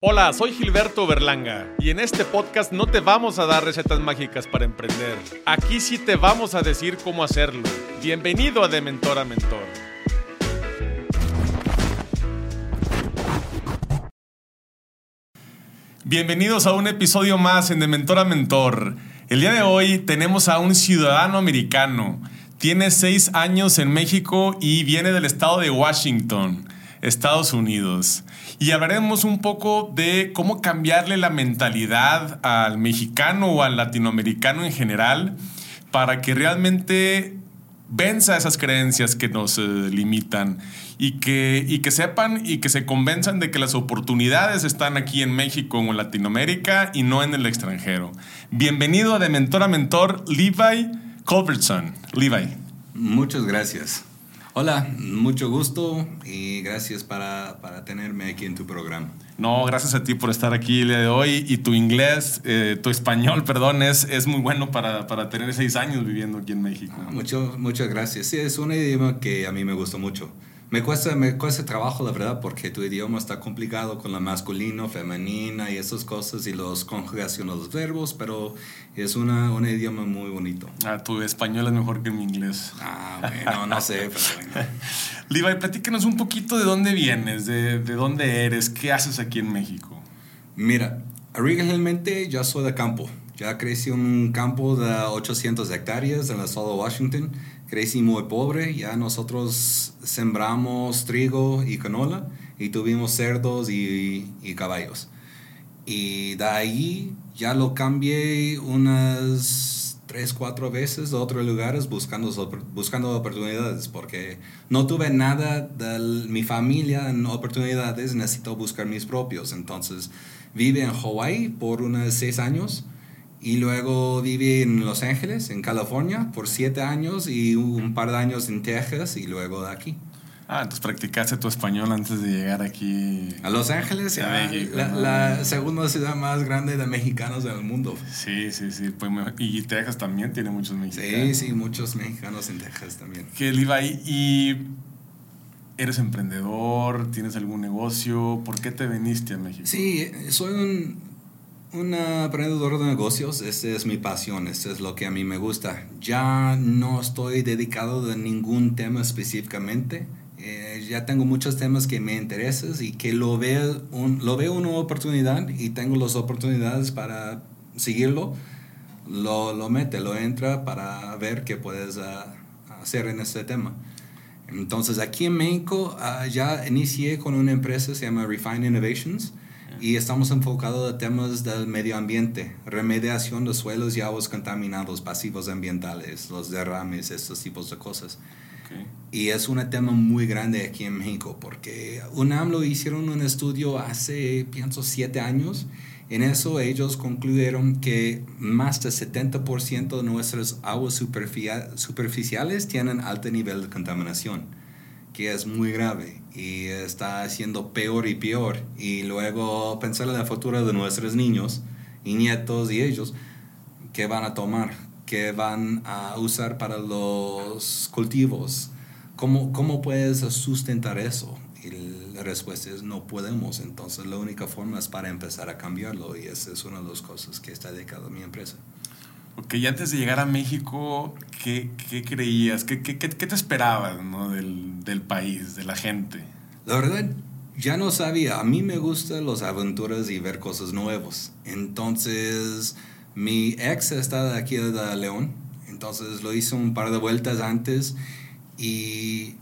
Hola, soy Gilberto Berlanga y en este podcast no te vamos a dar recetas mágicas para emprender. Aquí sí te vamos a decir cómo hacerlo. Bienvenido a De Mentor a Mentor. Bienvenidos a un episodio más en De Mentor a Mentor. El día de hoy tenemos a un ciudadano americano. Tiene seis años en México y viene del estado de Washington, Estados Unidos y hablaremos un poco de cómo cambiarle la mentalidad al mexicano o al latinoamericano en general para que realmente venza esas creencias que nos eh, limitan y que, y que sepan y que se convenzan de que las oportunidades están aquí en México o en Latinoamérica y no en el extranjero. Bienvenido a De Mentor a Mentor, Levi Culbertson. Levi. Muchas gracias. Hola, mucho gusto y gracias para, tenerme aquí en tu programa. No, gracias a ti por estar aquí el día de hoy y tu inglés, eh, tu español, perdón, es, es muy bueno para, tener seis años viviendo aquí en México. Ah, mucho, muchas gracias. Sí, es un idioma que a mí me gusta mucho. Me cuesta, me cuesta trabajo, la verdad, porque tu idioma está complicado con la masculino, femenina y esas cosas y los conjugaciones de los verbos, pero es una, un idioma muy bonito. Ah, tu español es mejor que mi inglés. Ah, bueno, no sé, pero bueno. Levi, platícanos un poquito de dónde vienes, de, de dónde eres, qué haces aquí en México. Mira, originalmente yo soy de campo. Ya crecí en un campo de 800 hectáreas en el estado de Washington crecí muy pobre, ya nosotros sembramos trigo y canola y tuvimos cerdos y, caballos. Y de ahí ya lo cambié unas tres, cuatro veces a otros lugares buscando, buscando oportunidades, porque no tuve nada de mi familia en oportunidades, necesito buscar mis propios. Entonces, vive en Hawaii por unos seis años y luego viví en Los Ángeles, en California, por siete años y un par de años en Texas y luego de aquí. Ah, entonces practicaste tu español antes de llegar aquí. A Los Ángeles, a México, la, segunda ciudad más grande de mexicanos del mundo. Sí, sí, sí. Pues, y Texas también tiene muchos mexicanos. Sí, sí, muchos mexicanos en Texas también. Que Levi, y eres emprendedor, tienes algún negocio, ¿por qué te viniste a México? Sí, soy un un emprendedor de negocios, esa es mi pasión, eso es lo que a mí me gusta. Ya no estoy dedicado de ningún tema específicamente. Eh, ya tengo muchos temas que me interesan y que lo veo, un, lo veo una oportunidad y tengo las oportunidades para seguirlo. Lo, lo mete, lo entra para ver qué puedes ah, hacer en este tema. Entonces aquí en México ah, ya inicié con una empresa se llama Refine Innovations y estamos enfocados en temas del medio ambiente, remediación de suelos y aguas contaminados, pasivos ambientales, los derrames, estos tipos de cosas. Y es un tema muy grande aquí en México, porque UNAM lo hicieron un estudio hace, pienso, siete años. En eso ellos concluyeron que más del 70% de nuestras aguas superficiales tienen alto nivel de contaminación, que es muy grave y está haciendo peor y peor. Y luego pensar en la futura de nuestros niños y nietos y ellos, ¿qué van a tomar? ¿Qué van a usar para los cultivos? ¿Cómo, cómo puedes sustentar eso? Y la respuesta es no podemos. Entonces la única forma es para empezar a cambiarlo y esa es una de las cosas que está dedicada a mi empresa. Ok, antes de llegar a México, ¿qué, qué creías? ¿Qué, qué, qué, te esperabas ¿no? del, del, país, de la gente? La verdad, ya no sabía. A mí me gustan las aventuras y ver cosas nuevas. Entonces, mi ex está de aquí de León. Entonces lo hice un par de vueltas antes y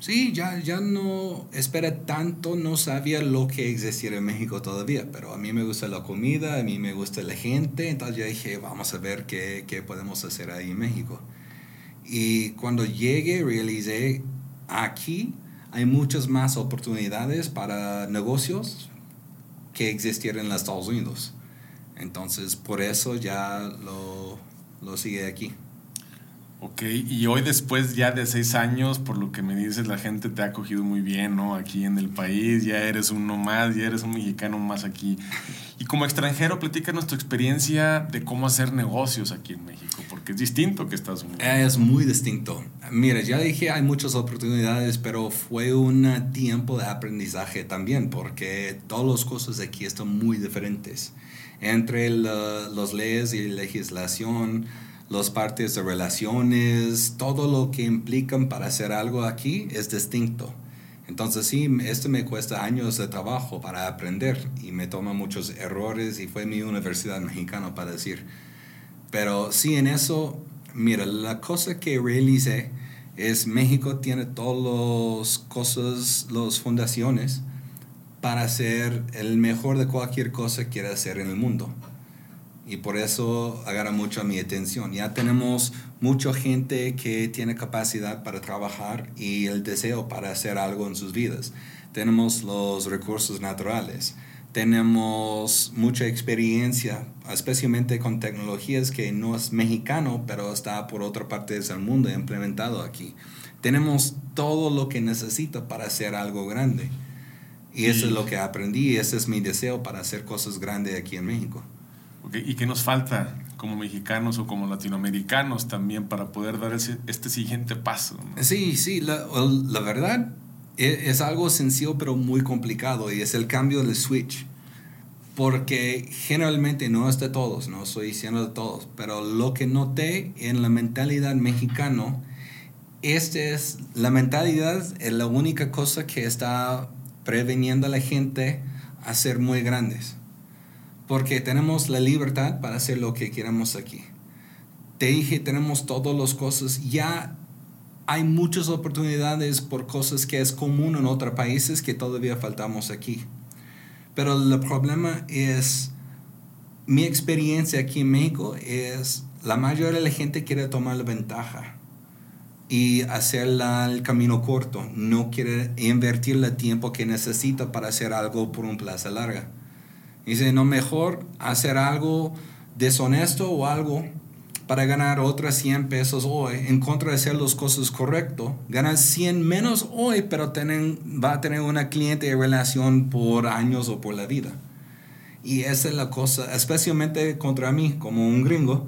Sí, ya, ya no espera tanto, no sabía lo que existía en México todavía, pero a mí me gusta la comida, a mí me gusta la gente, entonces yo dije, vamos a ver qué, qué podemos hacer ahí en México. Y cuando llegué, realicé, aquí hay muchas más oportunidades para negocios que existieran en los Estados Unidos. Entonces, por eso ya lo, lo sigue aquí. Ok, y hoy después ya de seis años, por lo que me dices, la gente te ha acogido muy bien, ¿no? Aquí en el país, ya eres uno más, ya eres un mexicano más aquí. Y como extranjero, platícanos tu experiencia de cómo hacer negocios aquí en México, porque es distinto que Estados Unidos. Es muy distinto. Mira, ya dije, hay muchas oportunidades, pero fue un tiempo de aprendizaje también, porque todas las cosas aquí están muy diferentes. Entre las leyes y legislación, las partes de relaciones, todo lo que implican para hacer algo aquí es distinto. Entonces sí, esto me cuesta años de trabajo para aprender y me toma muchos errores y fue mi universidad mexicana para decir. Pero sí, en eso, mira, la cosa que realicé es México tiene todas las cosas, las fundaciones para ser el mejor de cualquier cosa que quiera hacer en el mundo. Y por eso agarra mucho mi atención. Ya tenemos mucha gente que tiene capacidad para trabajar y el deseo para hacer algo en sus vidas. Tenemos los recursos naturales. Tenemos mucha experiencia, especialmente con tecnologías que no es mexicano, pero está por otra parte del mundo implementado aquí. Tenemos todo lo que necesita para hacer algo grande. Y eso es lo que aprendí y ese es mi deseo para hacer cosas grandes aquí en México. ¿Y qué nos falta como mexicanos o como latinoamericanos también para poder dar este siguiente paso? Sí, sí, la, la verdad es, es, algo sencillo pero muy complicado y es el cambio del switch. Porque generalmente no es de todos, no estoy diciendo de todos, pero lo que noté en la mentalidad mexicano, este es, la mentalidad es la única cosa que está preveniendo a la gente a ser muy grandes porque tenemos la libertad para hacer lo que queramos aquí. Te dije, tenemos todas las cosas, ya hay muchas oportunidades por cosas que es común en otros países que todavía faltamos aquí. Pero el problema es, mi experiencia aquí en México es, la mayoría de la gente quiere tomar la ventaja y hacer el camino corto, no quiere invertir el tiempo que necesita para hacer algo por un plazo largo. Dice, no mejor hacer algo deshonesto o algo para ganar otras 100 pesos hoy, en contra de hacer las cosas correcto, ganar 100 menos hoy, pero tienen, va a tener una cliente de relación por años o por la vida. Y esa es la cosa, especialmente contra mí, como un gringo,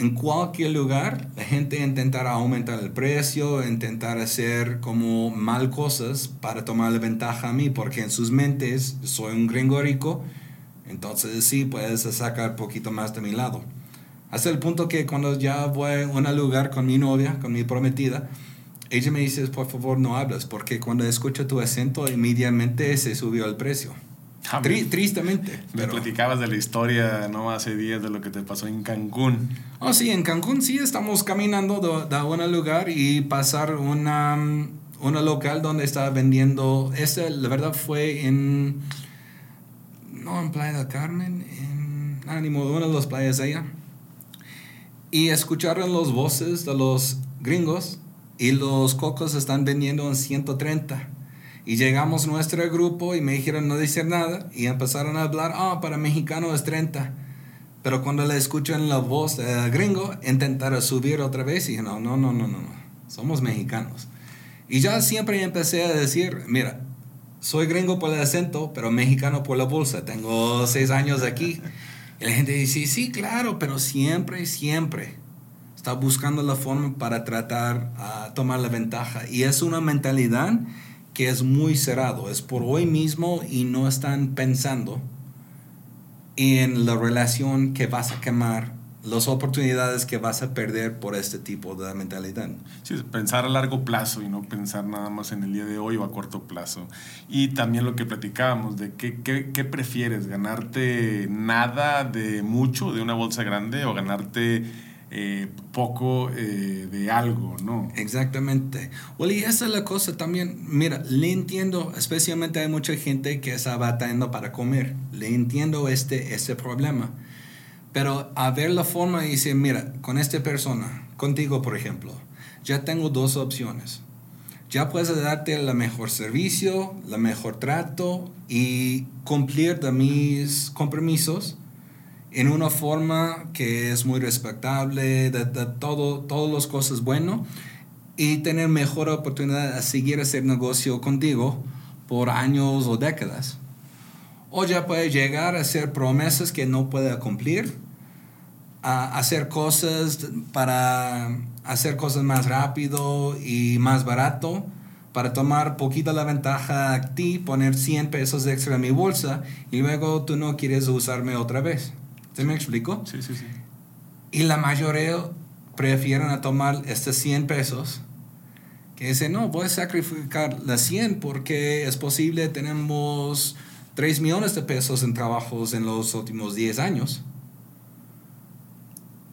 en cualquier lugar, la gente intentará aumentar el precio, intentar hacer como mal cosas para tomar la ventaja a mí, porque en sus mentes soy un gringo rico, entonces sí, puedes sacar poquito más de mi lado. Hasta el punto que cuando ya voy a un lugar con mi novia, con mi prometida, ella me dice, por favor no hablas, porque cuando escucho tu acento, inmediatamente se subió el precio. Ah, tristemente. Me platicabas de la historia, ¿no? Hace días de lo que te pasó en Cancún. Oh, sí, en Cancún sí estamos caminando de, de un lugar y pasar una, una local donde estaba vendiendo. Este, la verdad, fue en. No, en Playa del Carmen, en. Ánimo, ah, una de las playas allá. Y escucharon las voces de los gringos y los cocos están vendiendo en 130 y llegamos nuestro grupo y me dijeron no decir nada y empezaron a hablar, ah, para mexicano es 30. Pero cuando le escuchan la voz de gringo, intentaron subir otra vez y dije, no, no, no, no, no, somos mexicanos. Y ya siempre empecé a decir, mira, soy gringo por el acento, pero mexicano por la bolsa. Tengo seis años aquí. Y la gente dice, sí, claro, pero siempre, siempre está buscando la forma para tratar a tomar la ventaja. Y es una mentalidad que es muy cerrado, es por hoy mismo y no están pensando en la relación que vas a quemar, las oportunidades que vas a perder por este tipo de mentalidad. Sí, pensar a largo plazo y no pensar nada más en el día de hoy o a corto plazo. Y también lo que platicábamos de qué, prefieres, ganarte nada de mucho de una bolsa grande o ganarte eh, poco eh, de algo, ¿no? Exactamente. Well, y esa es la cosa también. Mira, le entiendo, especialmente hay mucha gente que está batallando para comer. Le entiendo este, este problema. Pero a ver la forma y decir, mira, con esta persona, contigo por ejemplo, ya tengo dos opciones. Ya puedes darte el mejor servicio, el mejor trato y cumplir de mis compromisos en una forma que es muy respetable, de, todo, todas las cosas bueno y tener mejor oportunidad de seguir hacer negocio contigo por años o décadas. O ya puede llegar a hacer promesas que no puede cumplir a hacer cosas para hacer cosas más rápido y más barato para tomar poquita la ventaja a ti, poner 100 pesos extra en mi bolsa y luego tú no quieres usarme otra vez. ¿Se me explico? Sí, sí, sí. Y la mayoría prefieren a tomar estos 100 pesos que dicen, no, voy a sacrificar las 100 porque es posible, tenemos 3 millones de pesos en trabajos en los últimos 10 años.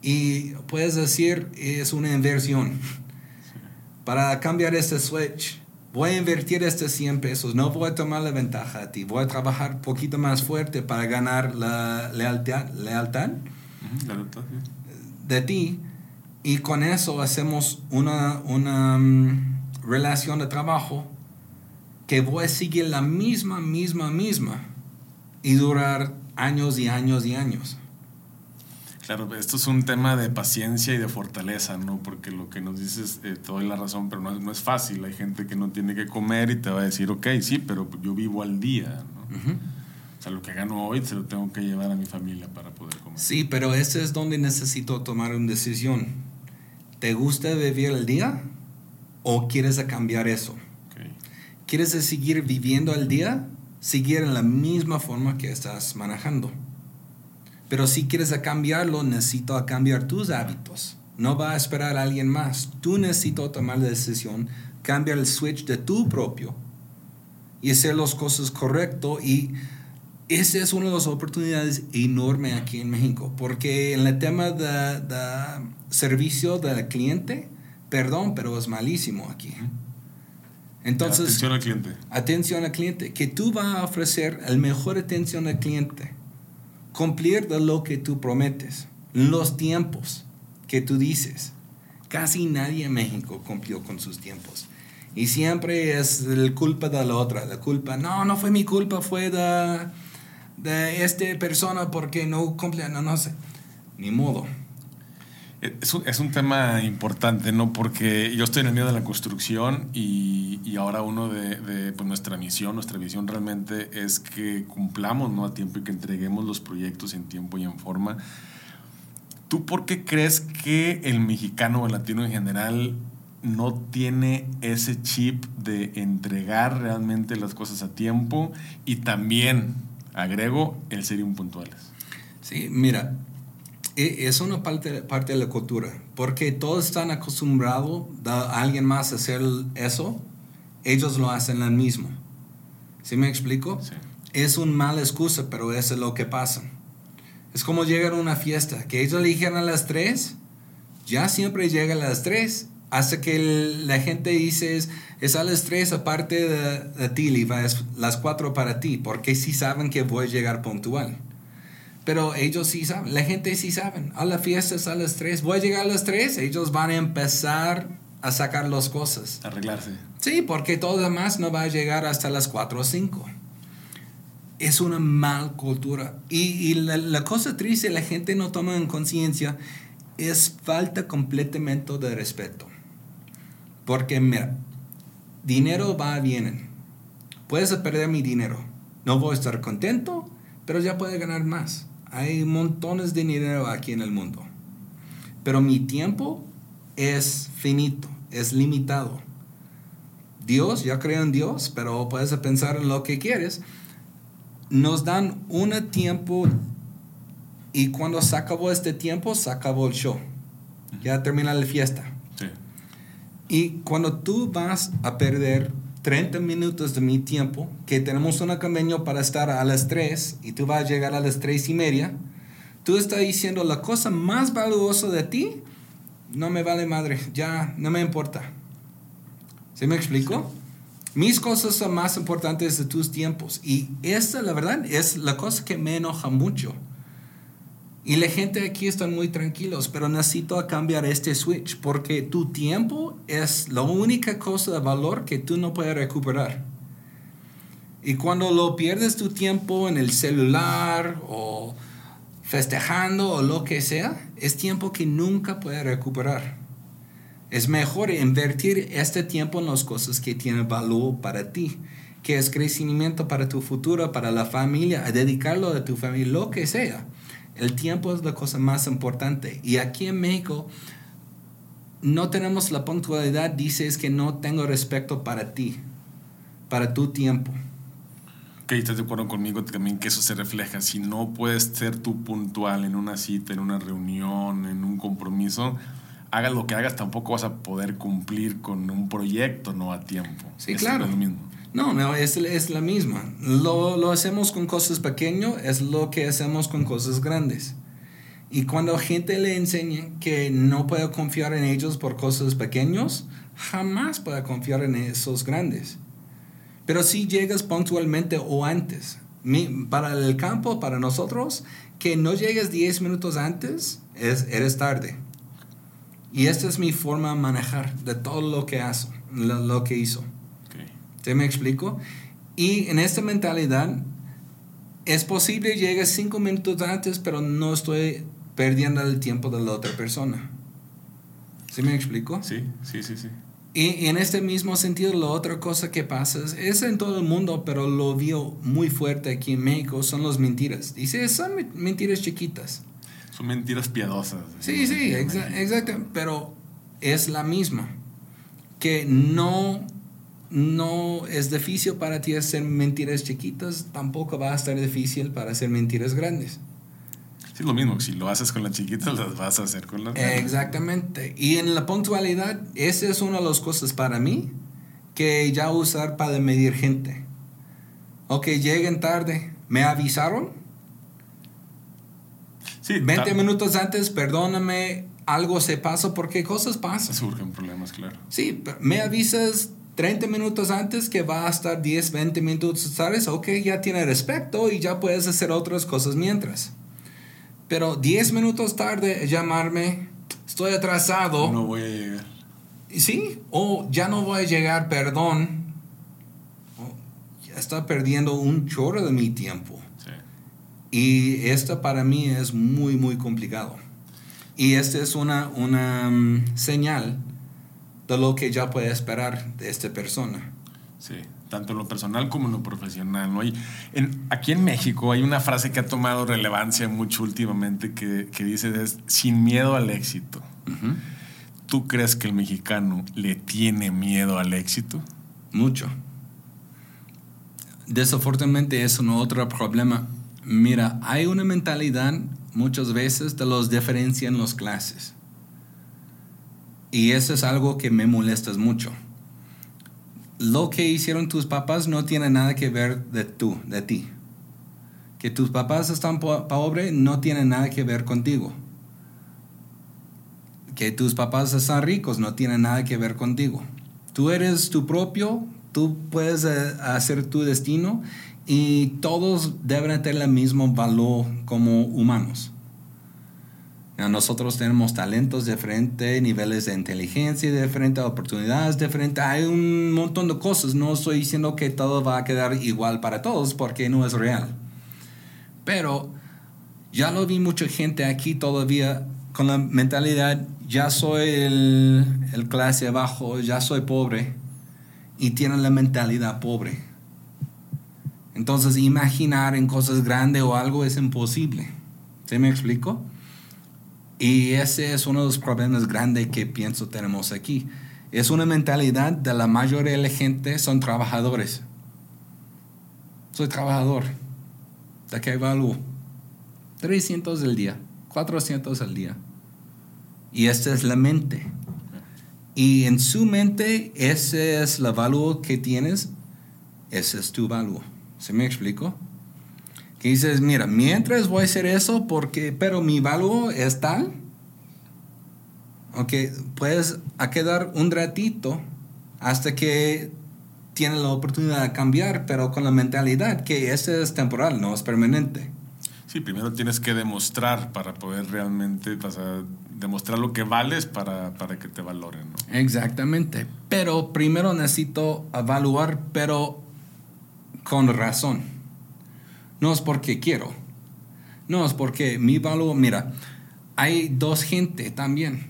Y puedes decir, es una inversión. Para cambiar este switch, voy a invertir estos 100 pesos, no voy a tomar la ventaja a ti, voy a trabajar un poquito más fuerte para ganar la lealtad, lealtad de ti. Y con eso hacemos una, una mm, relación de trabajo que voy a seguir la misma, misma, misma y durar años y años y años. Claro, esto es un tema de paciencia y de fortaleza, ¿no? Porque lo que nos dices, eh, te doy la razón, pero no, no, es fácil. Hay gente que no tiene que comer y te va a decir, ok, sí, pero yo vivo al día, ¿no? O sea, lo que gano hoy se lo tengo que llevar a mi familia para poder comer. Sí, pero ese es donde necesito tomar una decisión. ¿Te gusta vivir el día o quieres cambiar eso? Okay. ¿Quieres seguir viviendo el día? Seguir en la misma forma que estás manejando. Pero si quieres cambiarlo, necesito cambiar tus hábitos. No va a esperar a alguien más. Tú necesitas tomar la decisión, cambiar el switch de tu propio y hacer las cosas correcto. Y esa es una de las oportunidades enormes aquí en México, porque en el tema de, de servicio del cliente, perdón, pero es malísimo aquí. Entonces, atención al cliente. Atención al cliente, que tú vas a ofrecer el mejor atención al cliente cumplir de lo que tú prometes, los tiempos que tú dices. Casi nadie en México cumplió con sus tiempos. Y siempre es la culpa de la otra. La culpa, no, no fue mi culpa, fue de, de esta persona porque no cumple, no, no sé. Ni modo. Es un, es un, tema importante, ¿no? Porque yo estoy en el medio de la construcción y, y ahora uno de, de pues nuestra misión, nuestra visión realmente es que cumplamos ¿no? a tiempo y que entreguemos los proyectos en tiempo y en forma. ¿Tú por qué crees que el mexicano o el latino en general no tiene ese chip de entregar realmente las cosas a tiempo y también, agrego, el ser impuntuales? Sí, mira, es una parte, parte de la cultura, porque todos están acostumbrados a alguien más hacer eso, ellos lo hacen lo mismo. ¿Sí me explico? Sí. Es una mala excusa, pero eso es lo que pasa. Es como llegar a una fiesta, que ellos eligen a las 3, ya siempre llega a las 3, hasta que la gente dice, es, a las 3 aparte de, de ti, es las 4 para ti, porque sí saben que voy a llegar puntual. Pero ellos sí saben, la gente sí saben. A la fiesta es a las 3. Voy a llegar a las 3, ellos van a empezar a sacar las cosas. Arreglarse. Sí, porque todo demás no va a llegar hasta las 4 o 5. Es una mal cultura. Y, y la, la, cosa triste, la gente no toma en conciencia, es falta completamente de respeto. Porque, mira, dinero va y viene. Puedes perder mi dinero. No voy a estar contento, pero ya puede ganar más. Hay montones de dinero aquí en el mundo. Pero mi tiempo es finito, es limitado. Dios, ya creo en Dios, pero puedes pensar en lo que quieres. Nos dan un tiempo y cuando se acabó este tiempo, se acabó el show. Ya termina la fiesta. Sí. Y cuando tú vas a perder 30 minutos de mi tiempo, que tenemos un convenio para estar a las 3 y tú vas a llegar a las 3 y media, tú estás diciendo la cosa más valiosa de ti, no me vale madre, ya no me importa. ¿Se me explico? Mis cosas son más importantes de tus tiempos. Y esta, la verdad, es la cosa que me enoja mucho. Y la gente aquí está muy tranquilos, pero necesito cambiar este switch porque tu tiempo es la única cosa de valor que tú no puedes recuperar. Y cuando lo pierdes tu tiempo en el celular o festejando o lo que sea, es tiempo que nunca puedes recuperar. Es mejor invertir este tiempo en las cosas que tienen valor para ti, que es crecimiento para tu futuro, para la familia, a dedicarlo a tu familia, lo que sea El tiempo es la cosa más importante. Y aquí en México no tenemos la puntualidad, dices que no tengo respeto para ti, para tu tiempo. Ok, estás de acuerdo conmigo también que eso se refleja. Si no puedes ser tú puntual en una cita, en una reunión, en un compromiso, hagas lo que hagas, tampoco vas a poder cumplir con un proyecto no a tiempo. Sí, claro. Es lo mismo. No, no, es, es la misma. Lo, lo hacemos con cosas pequeñas, es lo que hacemos con cosas grandes. Y cuando gente le enseña que no puede confiar en ellos por cosas pequeñas, jamás puede confiar en esos grandes. Pero si llegas puntualmente o antes, para el campo, para nosotros, que no llegues 10 minutos antes, es, eres tarde. Y esta es mi forma de manejar de todo lo que hago, lo, que hizo. ¿Te me explico? Y en esta mentalidad, es posible llegue cinco minutos antes, pero no estoy perdiendo el tiempo de la otra persona. ¿Sí me explico? Sí, sí, sí, sí. Y, en este mismo sentido, la otra cosa que pasa es, en todo el mundo, pero lo vio muy fuerte aquí en México, son las mentiras. Dice, son mentiras chiquitas. Son mentiras piadosas. Sí, sí, exacto. Pero es la misma. Que no, no es difícil para ti hacer mentiras chiquitas, tampoco va a estar difícil para hacer mentiras grandes. Sí, lo mismo, si lo haces con las chiquitas, las vas a hacer con las grandes. Exactamente. Y en la puntualidad, esa es una de las cosas para mí que ya usar para medir gente. Ok, lleguen tarde. ¿Me avisaron? Sí, 20 minutos antes, perdóname, algo se pasa porque cosas pasan. Surgen problemas, claro. Sí, me avisas 30 minutos antes que va a estar 10, 20 minutos ¿sabes? Ok, ya tiene respeto y ya puedes hacer otras cosas mientras. Pero 10 minutos tarde llamarme, estoy atrasado. No voy a llegar. Sí, o ya no voy a llegar, perdón. ya está perdiendo un chorro de mi tiempo. Y esto para mí es muy, muy complicado. Y esta es una, una mm, señal de lo que ya puede esperar de esta persona. Sí tanto en lo personal como en lo profesional. ¿no? en, aquí en México hay una frase que ha tomado relevancia mucho últimamente que, que dice es sin miedo al éxito. ¿Tú crees que el mexicano le tiene miedo al éxito? Mucho. Desafortunadamente es un otro problema. Mira, hay una mentalidad muchas veces de los diferencia en las clases. Y eso es algo que me molesta mucho lo que hicieron tus papás no tiene nada que ver de tú, de ti. Que tus papás están pobres no tiene nada que ver contigo. Que tus papás están ricos no tiene nada que ver contigo. Tú eres tu propio, tú puedes eh, hacer tu destino y todos deben tener el mismo valor como humanos. Nosotros tenemos talentos diferentes, niveles de inteligencia diferentes, oportunidades diferentes. Hay un montón de cosas. No estoy diciendo que todo va a quedar igual para todos porque no es real. Pero ya lo vi mucha gente aquí todavía con la mentalidad, ya soy el, el clase abajo, ya soy pobre. Y tienen la mentalidad pobre. Entonces imaginar en cosas grandes o algo es imposible. ¿Se me explico? Y ese es uno de los problemas grandes que pienso tenemos aquí. Es una mentalidad de la mayoría de la gente son trabajadores. Soy trabajador. ¿De qué valgo? 300 al día, 400 al día. Y esta es la mente. Y en su mente, ese es el valor que tienes, ese es tu valor. ¿Se me explico? que dices, mira, mientras voy a hacer eso, porque, pero mi valor es tal, ok, puedes a quedar un ratito hasta que tienes la oportunidad de cambiar, pero con la mentalidad que ese es temporal, no es permanente. Sí, primero tienes que demostrar para poder realmente, demostrar lo que vales para, para que te valoren. ¿no? Exactamente, pero primero necesito evaluar, pero con razón. No es porque quiero. No es porque mi valor, mira, hay dos gente también.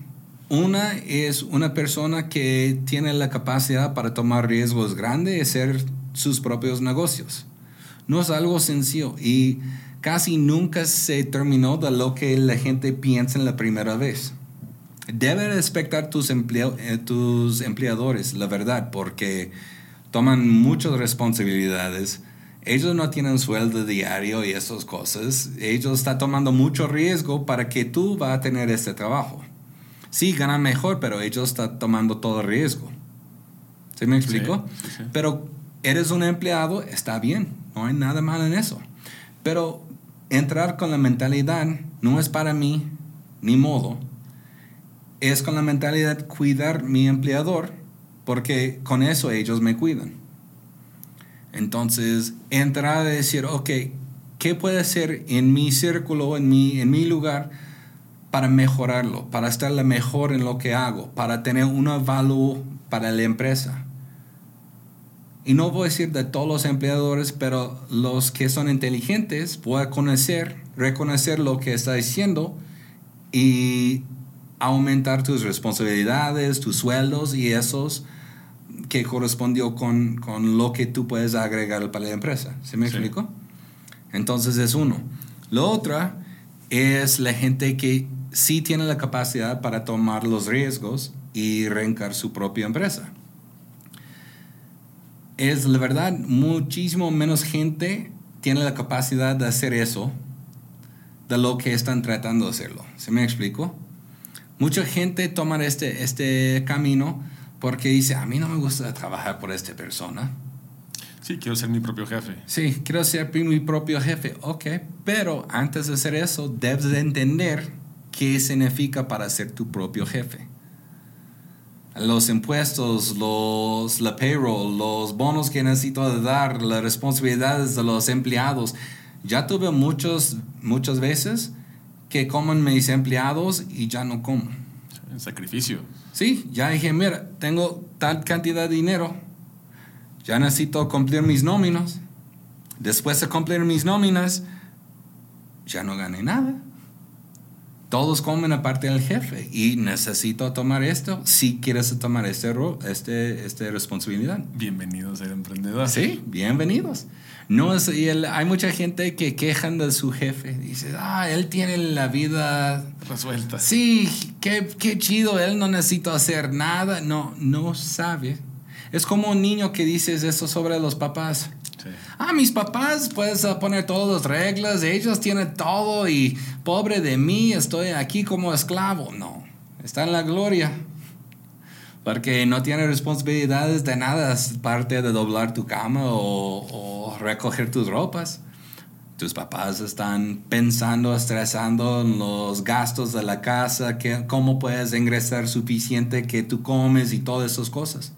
Una es una persona que tiene la capacidad para tomar riesgos grandes y hacer sus propios negocios. No es algo sencillo. Y casi nunca se terminó de lo que la gente piensa en la primera vez. Debe respetar tus, eh, tus empleadores, la verdad, porque toman muchas responsabilidades. Ellos no tienen sueldo diario y esas cosas. Ellos están tomando mucho riesgo para que tú vas a tener este trabajo. Sí, ganan mejor, pero ellos están tomando todo riesgo. ¿Se me explico? Pero eres un empleado, está bien, no hay nada malo en eso. Pero entrar con la mentalidad no es para mí, ni modo. Es con la mentalidad cuidar mi empleador, porque con eso ellos me cuidan. Entonces, entrar a decir, ok, ¿qué puede hacer en mi círculo, en mi, en mi lugar, para mejorarlo, para estar la mejor en lo que hago, para tener una valor para la empresa? Y no voy a decir de todos los empleadores, pero los que son inteligentes, voy a conocer, reconocer lo que está diciendo y aumentar tus responsabilidades, tus sueldos y esos que correspondió con, con lo que tú puedes agregar para la empresa. ¿Se me explico? Entonces es uno. Lo otro es la gente que sí tiene la capacidad para tomar los riesgos y reencar su propia empresa es la verdad, muchísimo menos gente tiene la capacidad de hacer eso de lo que están tratando de hacerlo. ¿Se me explico? Mucha gente toma este, este camino porque dice, a mí no me gusta trabajar por esta persona. Sí, quiero ser mi propio jefe. Sí, quiero ser mi propio jefe. Ok, pero antes de hacer eso, debes de entender qué significa para ser tu propio jefe los impuestos, los, la payroll, los bonos que necesito dar, las responsabilidades de los empleados. Ya tuve muchos, muchas veces que comen mis empleados y ya no como. En sacrificio. Sí, ya dije, mira, tengo tal cantidad de dinero, ya necesito cumplir mis nóminas. Después de cumplir mis nóminas, ya no gané nada. Todos comen aparte del jefe y necesito tomar esto si quieres tomar este, este, este responsabilidad. Bienvenidos al emprendedor. Sí, bienvenidos. No es, y hay mucha gente que quejan de su jefe. Dice, ah, él tiene la vida resuelta. Sí, qué, qué chido, él no necesita hacer nada. No, no sabe. Es como un niño que dices eso sobre los papás. Ah, mis papás, puedes poner todas las reglas, ellos tienen todo y pobre de mí, estoy aquí como esclavo. No, está en la gloria. Porque no tiene responsabilidades de nada, parte de doblar tu cama o, recoger tus ropas. Tus papás están pensando, estresando en los gastos de la casa, que, cómo puedes ingresar suficiente que tú comes y todas esas cosas.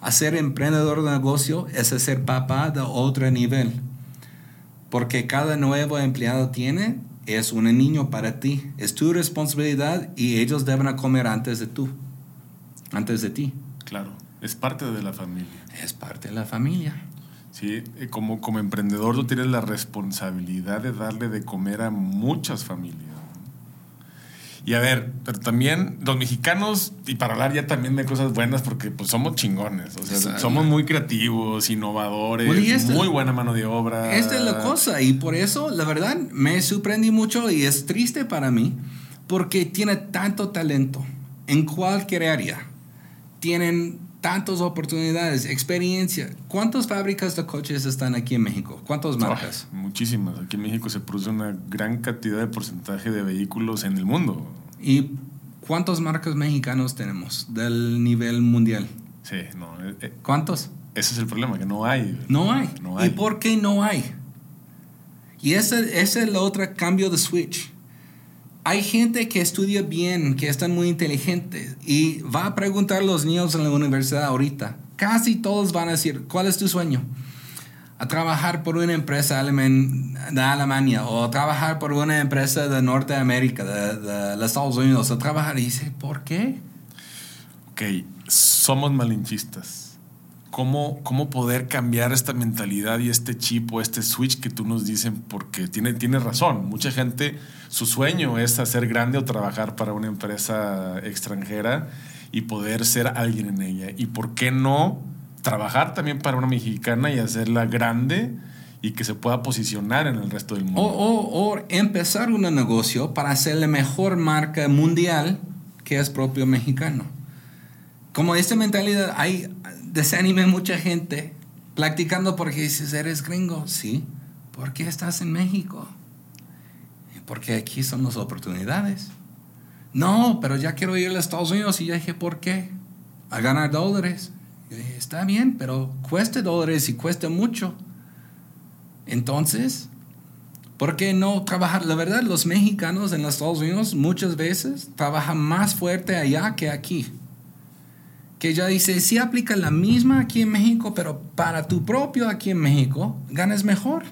Hacer emprendedor de negocio es ser papá de otro nivel. Porque cada nuevo empleado tiene es un niño para ti. Es tu responsabilidad y ellos deben comer antes de tú. Antes de ti. Claro, es parte de la familia. Es parte de la familia. Sí, eh, como, como emprendedor tú tienes la responsabilidad de darle de comer a muchas familias. Y a ver, pero también los mexicanos, y para hablar ya también de cosas buenas, porque pues somos chingones, o sea, somos muy creativos, innovadores, este muy buena mano de obra. Esta es la cosa, y por eso, la verdad, me sorprendí mucho y es triste para mí, porque tiene tanto talento en cualquier área. Tienen tantas oportunidades, experiencia. ¿Cuántas fábricas de coches están aquí en México? ¿Cuántas marcas? muchísimas. Aquí en México se produce una gran cantidad de porcentaje de vehículos en el mundo. ¿Y cuántas marcas mexicanos tenemos del nivel mundial? Sí, no. Eh, eh, ¿Cuántos? Ese es el problema, que no hay. No hay. no hay. ¿Y por qué no hay? Y ese, ese es el otro cambio de switch hay gente que estudia bien, que están muy inteligentes y va a preguntar a los niños en la universidad ahorita. Casi todos van a decir, ¿cuál es tu sueño? A trabajar por una empresa de Alemania o a trabajar por una empresa de Norteamérica, de, de los Estados Unidos, a trabajar. Y dice, ¿por qué? Ok, somos malinchistas cómo, cómo poder cambiar esta mentalidad y este chip o este switch que tú nos dicen, porque tiene, tiene razón. Mucha gente, su sueño es hacer grande o trabajar para una empresa extranjera y poder ser alguien en ella. ¿Y por qué no trabajar también para una mexicana y hacerla grande y que se pueda posicionar en el resto del mundo. O, o, empezar un negocio para hacer la mejor marca mundial que es propio mexicano. Como esta mentalidad, hay desanime mucha gente practicando porque dices, eres gringo. Sí. ¿Por qué estás en México? Porque aquí son las oportunidades. No, pero ya quiero ir a Estados Unidos y ya dije, ¿por qué? A ganar dólares. está bien, pero cueste dólares y cueste mucho. Entonces, ¿por qué no trabajar? La verdad, los mexicanos en los Estados Unidos muchas veces trabajan más fuerte allá que aquí. Que ya dice, sí aplica la misma aquí en México, pero para tu propio aquí en México, ganas mejor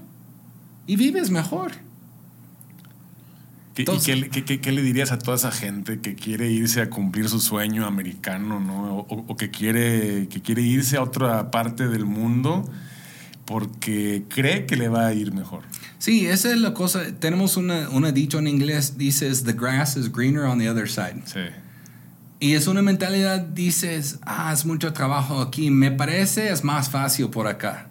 y vives mejor. ¿Y qué, le dirías a toda esa gente que quiere irse a cumplir su sueño americano, ¿no? O, que, quiere, que quiere irse a otra parte del mundo porque cree que le va a ir mejor. Sí, esa es la cosa. Tenemos una, una dicho en inglés, dices, the grass is greener on the other side. Sí. Y es una mentalidad, dices, ah, es mucho trabajo aquí, me parece es más fácil por acá.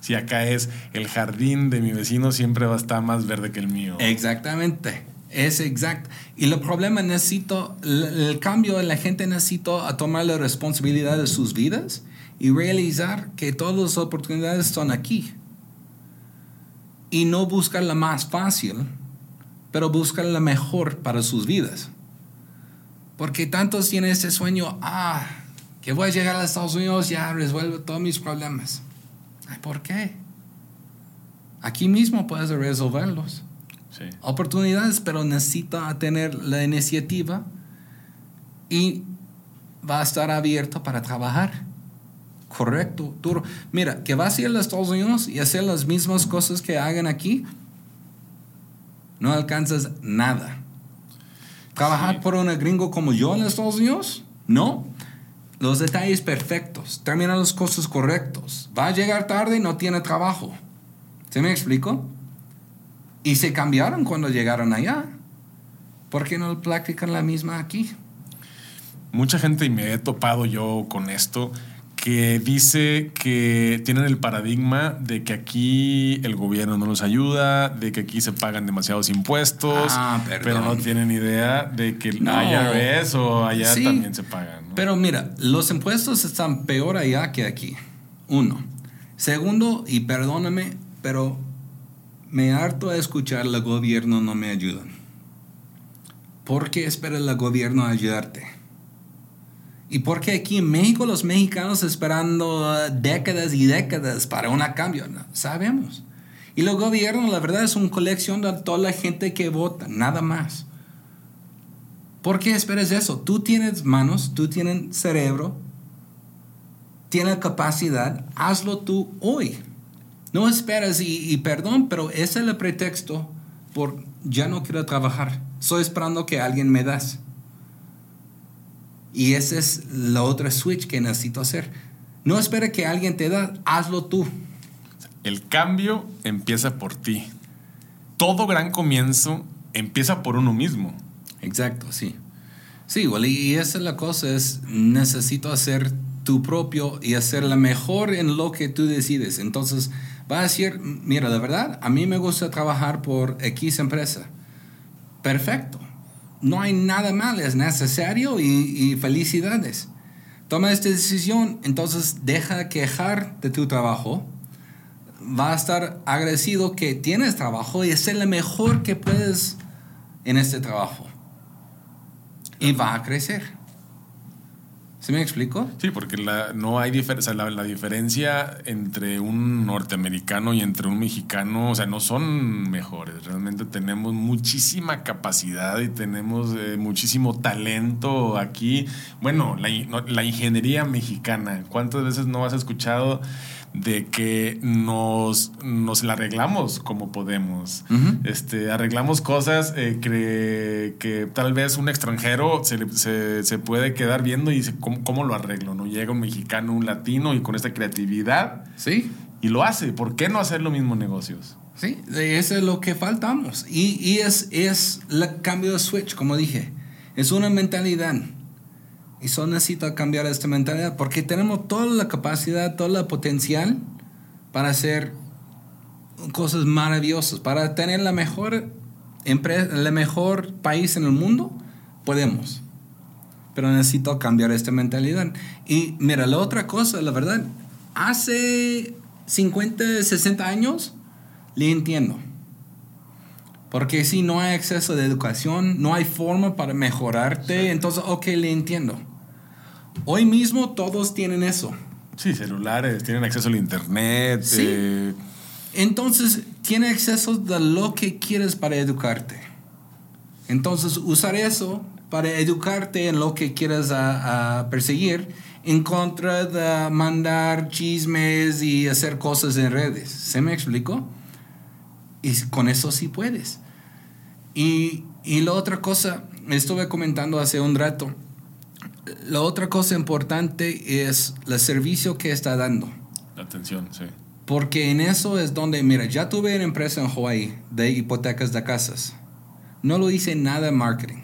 Si acá es el jardín de mi vecino siempre va a estar más verde que el mío. Exactamente. Es exacto. Y el problema necesito, el, cambio de la gente necesita tomar la responsabilidad de sus vidas y realizar que todas las oportunidades están aquí. Y no buscar la más fácil, pero buscar la mejor para sus vidas. Porque tantos tienen ese sueño, ah, que voy a llegar a Estados Unidos, ya resuelvo todos mis problemas. ¿Por qué? Aquí mismo puedes resolverlos. Sí. Oportunidades, pero necesita tener la iniciativa y va a estar abierto para trabajar. Correcto, duro. Mira, que vas a ir a los Estados Unidos y hacer las mismas cosas que hagan aquí, no alcanzas nada. Trabajar por un gringo como yo en los Estados Unidos, no. Los detalles perfectos, termina las cosas correctos. Va a llegar tarde y no tiene trabajo. ¿Se me explico? Y se cambiaron cuando llegaron allá. ¿Por qué no practican la misma aquí? Mucha gente, y me he topado yo con esto, que dice que tienen el paradigma de que aquí el gobierno no los ayuda, de que aquí se pagan demasiados impuestos, ah, pero no tienen idea de que allá ves o allá también se pagan. Pero mira, los impuestos están peor allá que aquí. Uno. Segundo, y perdóname, pero me harto de escuchar el gobierno no me ayuda. ¿Por qué espera el gobierno ayudarte? ¿Y por qué aquí en México los mexicanos esperando uh, décadas y décadas para un cambio? No, sabemos. Y los gobiernos, la verdad, es una colección de toda la gente que vota, nada más. ¿Por qué esperas eso? Tú tienes manos, tú tienes cerebro, tienes capacidad, hazlo tú hoy. No esperas, y, y perdón, pero ese es el pretexto por ya no quiero trabajar. Estoy esperando que alguien me das. Y ese es la otra switch que necesito hacer. No espere que alguien te da, hazlo tú. El cambio empieza por ti. Todo gran comienzo empieza por uno mismo. Exacto, sí. Sí, y esa es la cosa, es necesito hacer tu propio y hacer la mejor en lo que tú decides. Entonces, va a decir, mira, de verdad, a mí me gusta trabajar por X empresa. Perfecto no hay nada mal, es necesario y, felicidades. Toma esta decisión, entonces deja quejar de tu trabajo. Va a estar agradecido que tienes trabajo y es lo mejor que puedes en este trabajo. Y va a crecer. ¿Se me explico? Sí, porque la, no hay diferencia, la, diferencia entre un norteamericano y entre un mexicano, o sea, no son mejores. Realmente tenemos muchísima capacidad y tenemos eh, muchísimo talento aquí. Bueno, la ingeniería mexicana, ¿cuántas veces no has escuchado? De que nos, nos la arreglamos como podemos. este, arreglamos cosas eh, que, que, tal vez un extranjero se, se, puede quedar viendo y dice, ¿cómo, lo arreglo? ¿no? Llega un mexicano, un latino y con esta creatividad. Sí. Y lo hace. ¿Por qué no hacer lo mismo negocios? Sí, eso es lo que faltamos. Y, y es, es el cambio de switch, como dije. Es una mentalidad. Y solo necesito cambiar esta mentalidad porque tenemos toda la capacidad, todo el potencial para ser cosas maravillosas. Para tener la mejor empresa, el mejor país en el mundo, podemos. Pero necesito cambiar esta mentalidad. Y mira, la otra cosa, la verdad, hace 50, 60 años, le entiendo. Porque si no hay acceso de educación, no hay forma para mejorarte, entonces, ok, le entiendo. Hoy mismo todos tienen eso. Sí, celulares, tienen acceso al internet. Sí. eh, Entonces, tiene acceso de lo que quieres para educarte. Entonces, usar eso para educarte en lo que quieres a, a perseguir en contra de mandar chismes y hacer cosas en redes. ¿Se me explicó? Y con eso sí puedes. Y, y la otra cosa, estuve comentando hace un rato, la otra cosa importante es el servicio que está dando. la atención, sí. Porque en eso es donde, mira, ya tuve una empresa en Hawaii de hipotecas de casas. No lo hice nada en marketing,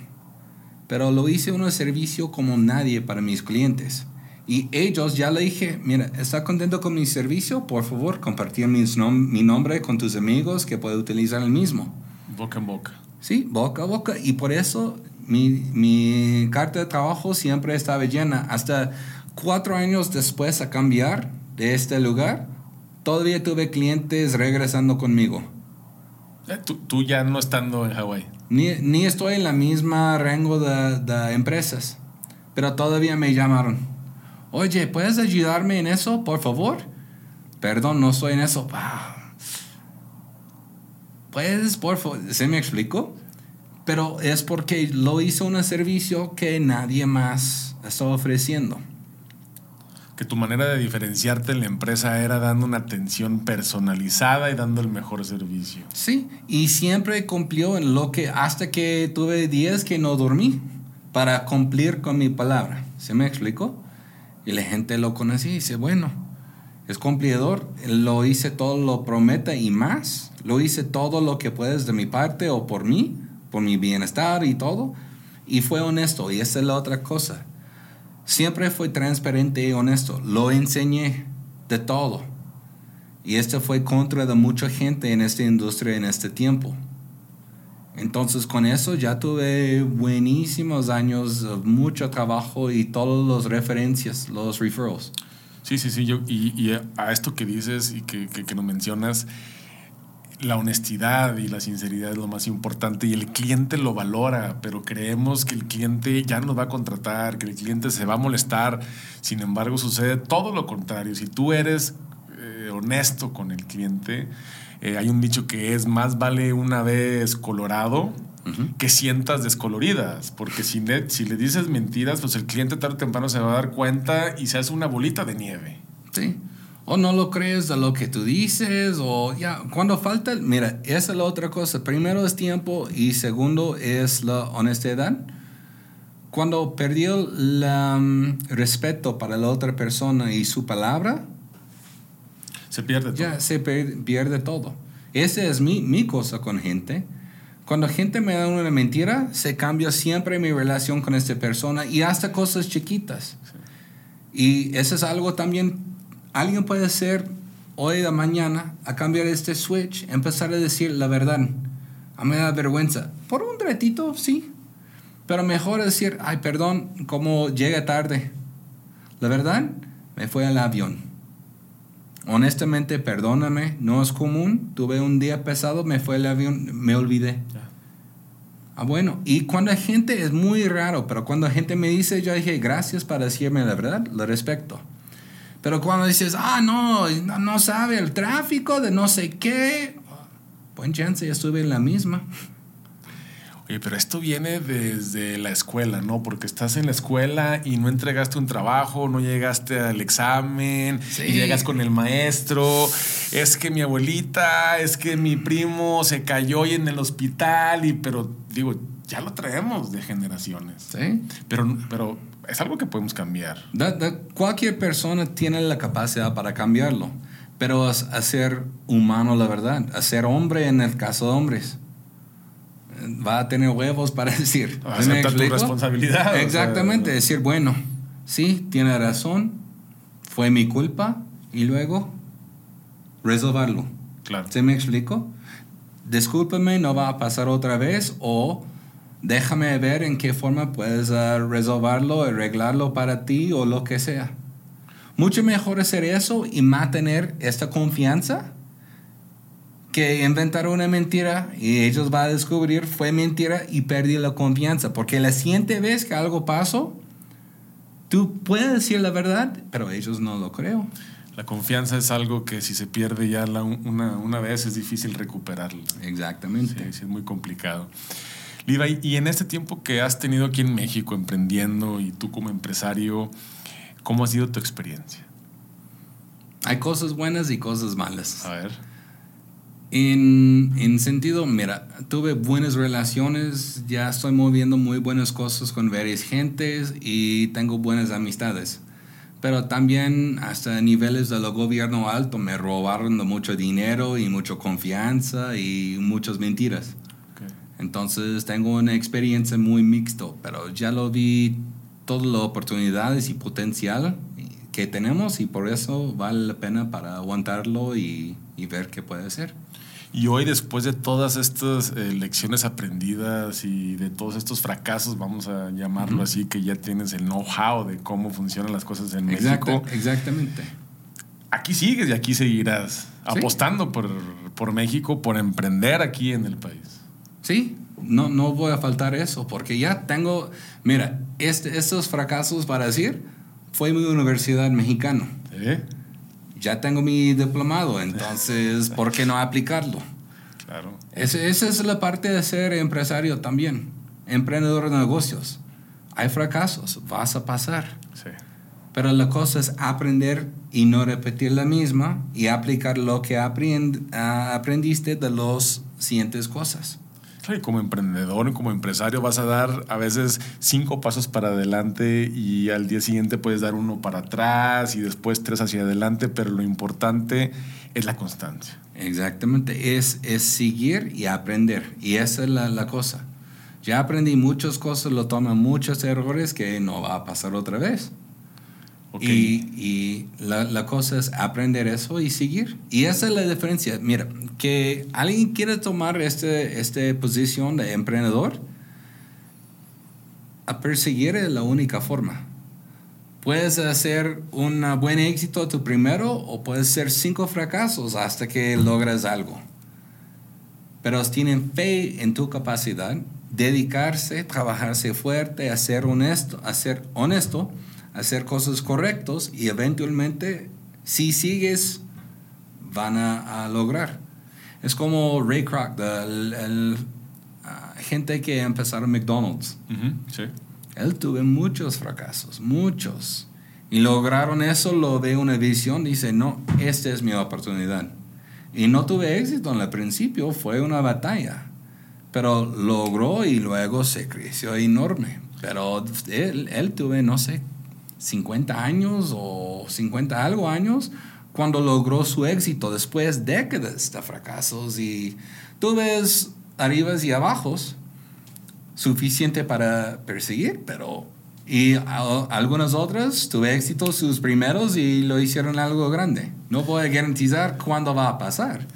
pero lo hice un servicio como nadie para mis clientes. Y ellos ya le dije, mira, ¿está contento con mi servicio? Por favor, compartir mis nom- mi nombre con tus amigos que puede utilizar el mismo. Boca en boca. Sí, boca a boca. Y por eso mi, mi carta de trabajo siempre estaba llena. Hasta cuatro años después a cambiar de este lugar, todavía tuve clientes regresando conmigo. Eh, tú, tú ya no estando en Hawái. Ni, ni estoy en la misma rango de, de empresas, pero todavía me llamaron. Oye, ¿puedes ayudarme en eso, por favor? Perdón, no estoy en eso. ¿Puedes, por favor? ¿Se me explicó? Pero es porque lo hizo un servicio que nadie más está ofreciendo. Que tu manera de diferenciarte en la empresa era dando una atención personalizada y dando el mejor servicio. Sí, y siempre cumplió en lo que hasta que tuve días que no dormí para cumplir con mi palabra. ¿Se me explicó? Y la gente lo conocía y dice, bueno, es cumplidor, lo hice todo lo promete y más, lo hice todo lo que puedes de mi parte o por mí, por mi bienestar y todo, y fue honesto, y esa es la otra cosa. Siempre fue transparente y honesto, lo enseñé de todo. Y esto fue contra de mucha gente en esta industria en este tiempo. Entonces con eso ya tuve buenísimos años, mucho trabajo y todas las referencias, los referrals. Sí, sí, sí. Yo, y, a esto que dices y que, que, que mencionas, la honestidad y la sinceridad es lo más importante y el cliente lo valora, pero creemos que el cliente ya no nos va a contratar, que el cliente se va a molestar. Sin embargo, sucede todo lo contrario. Si tú eres eh, honesto con el cliente, eh, hay un dicho que es más vale una vez colorado que sientas descoloridas, porque si le, si le dices mentiras, pues el cliente tarde o temprano se va a dar cuenta y se hace una bolita de nieve. Sí. O no lo crees de lo que tú dices, o ya, cuando falta, mira, esa es la otra cosa. Primero es tiempo y segundo es la honestidad. Cuando perdió el respeto para la otra persona y su palabra, Se pierde todo. ya se per- pierde todo. Esa es mi, mi cosa con gente. Cuando gente me da una mentira, se cambia siempre mi relación con esta persona y hasta cosas chiquitas. Y eso es algo también, alguien puede hacer hoy de mañana a cambiar este switch, empezar a decir la verdad. A mí me da vergüenza. Por un ratito, sí. Pero mejor decir, ay, perdón, como llega tarde. La verdad, me fue al avión. Honestamente, perdóname, no es común. Tuve un día pesado, me fue el avión, me olvidé. Ya. Ah, bueno, y cuando hay gente es muy raro, pero cuando la gente me dice, yo dije, gracias para decirme la verdad, lo respeto. Pero cuando dices, ah, no, no, sabe el tráfico de no sé qué, buen chance, ya estuve en la misma. Oye, pero esto viene desde la escuela, ¿no? Porque estás en la escuela y no entregaste un trabajo, no llegaste al examen, Sí. y llegas con el maestro. Es que mi abuelita, es que mi primo se cayó y en el hospital, y pero digo, ya lo traemos de generaciones. ¿Sí? Pero, pero es algo que podemos cambiar. Da- da- cualquier persona tiene la capacidad para cambiarlo, pero es hacer humano la verdad, hacer hombre en el caso de hombres. Va a tener huevos para decir. ¿me Acepta tu responsabilidad, o sea, Exactamente, decir, bueno, sí, tiene razón, fue mi culpa, y luego resolverlo. Claro. ¿Se me explico? Discúlpame, no va a pasar otra vez o déjame ver en qué forma puedes ah, resolverlo, arreglarlo para ti o lo que sea. Mucho mejor hacer eso y mantener esta confianza que inventar una mentira y ellos van a descubrir fue mentira y perdí la confianza. Porque la siguiente vez que algo pasó, tú puedes decir la verdad, pero ellos no lo creo. La confianza es algo que si se pierde ya la, una, una, vez es difícil recuperarla. Exactamente. Sí, sí, es muy complicado. Levi, y en este tiempo que has tenido aquí en México emprendiendo y tú como empresario, ¿cómo ha sido tu experiencia? Hay cosas buenas y cosas malas. A ver. En, en, sentido, mira, tuve buenas relaciones, ya estoy moviendo muy buenas cosas con varias gentes y tengo buenas amistades. Pero también hasta niveles de lo gobierno alto me robaron de mucho dinero y mucha confianza y muchas mentiras. Entonces tengo una experiencia muy mixto, pero ya lo vi todas las oportunidades y potencial que tenemos y por eso vale la pena para aguantarlo y, y ver qué puede ser. Y hoy, después de todas estas eh, lecciones aprendidas y de todos estos fracasos, vamos a llamarlo así, que ya tienes el know-how de cómo funcionan las cosas en México. Exactamente. Aquí sigues y aquí seguirás apostando por, por México, por emprender aquí en el país. Sí, no, no voy a faltar eso, porque ya tengo, mira, este, estos fracasos para decir, fue mi universidad mexicana. ¿Eh? ya tengo mi diplomado, entonces, ¿por qué no aplicarlo? Claro. esa es la parte de ser empresario también, emprendedor de negocios. Hay fracasos, vas a pasar. Sí. Pero la cosa es aprender y no repetir la misma y aplicar lo que aprend, aprendiste de las siguientes cosas. Y como emprendedor, como empresario, vas a dar a veces cinco pasos para adelante y al día siguiente puedes dar uno para atrás y después tres hacia adelante, pero lo importante es la constancia. Exactamente, es, es seguir y aprender. Y esa es la, la cosa. Ya aprendí muchas cosas, lo toman muchos errores que no va a pasar otra vez. Y, la, cosa es aprender eso y seguir. Y esa es la diferencia. Mira, que alguien quiere tomar este, esta posición de emprendedor, a perseguir es la única forma. Puedes hacer un buen éxito tu primero o puedes hacer cinco fracasos hasta que logras algo. Pero tienen fe en tu capacidad, dedicarse, trabajarse fuerte, hacer honesto, hacer honesto hacer cosas correctas y eventualmente, si sigues, van a, lograr. Es como Ray Kroc, el, ah, gente que empezaron McDonald's. sí. Él tuvo muchos fracasos, muchos. Y lograron eso, lo ve una visión, dice, no, esta es mi oportunidad. Y no tuve éxito en el principio, fue una batalla. Pero logró y luego se creció enorme. Pero él, él tuve, no sé, 50 años o 50 algo años cuando logró su éxito después de décadas de fracasos y tú ves arribas y abajos suficiente para perseguir, pero y algunas otras tuve éxito sus primeros y lo hicieron algo grande. No a garantizar cuándo va a pasar.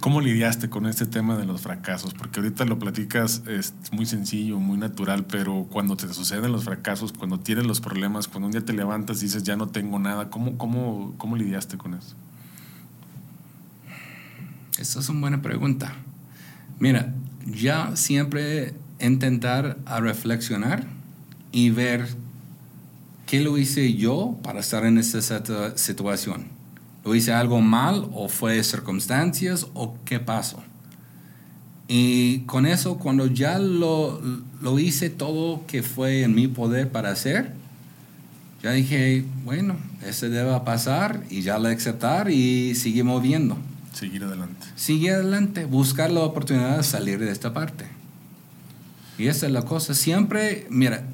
¿Cómo lidiaste con este tema de los fracasos? Porque ahorita lo platicas, es muy sencillo, muy natural, pero cuando te suceden los fracasos, cuando tienes los problemas, cuando un día te levantas y dices, ya no tengo nada, ¿cómo, cómo, cómo lidiaste con eso? Esa es una buena pregunta. Mira, ya siempre intentar a reflexionar y ver qué lo hice yo para estar en esta situación ¿Lo hice algo mal o fue circunstancias o qué pasó? Y con eso, cuando ya lo, lo hice todo que fue en mi poder para hacer, ya dije, bueno, ese debe pasar y ya lo aceptar y seguir moviendo. Seguir adelante. Seguir adelante, buscar la oportunidad de salir de esta parte. Y esa es la cosa. Siempre, mira,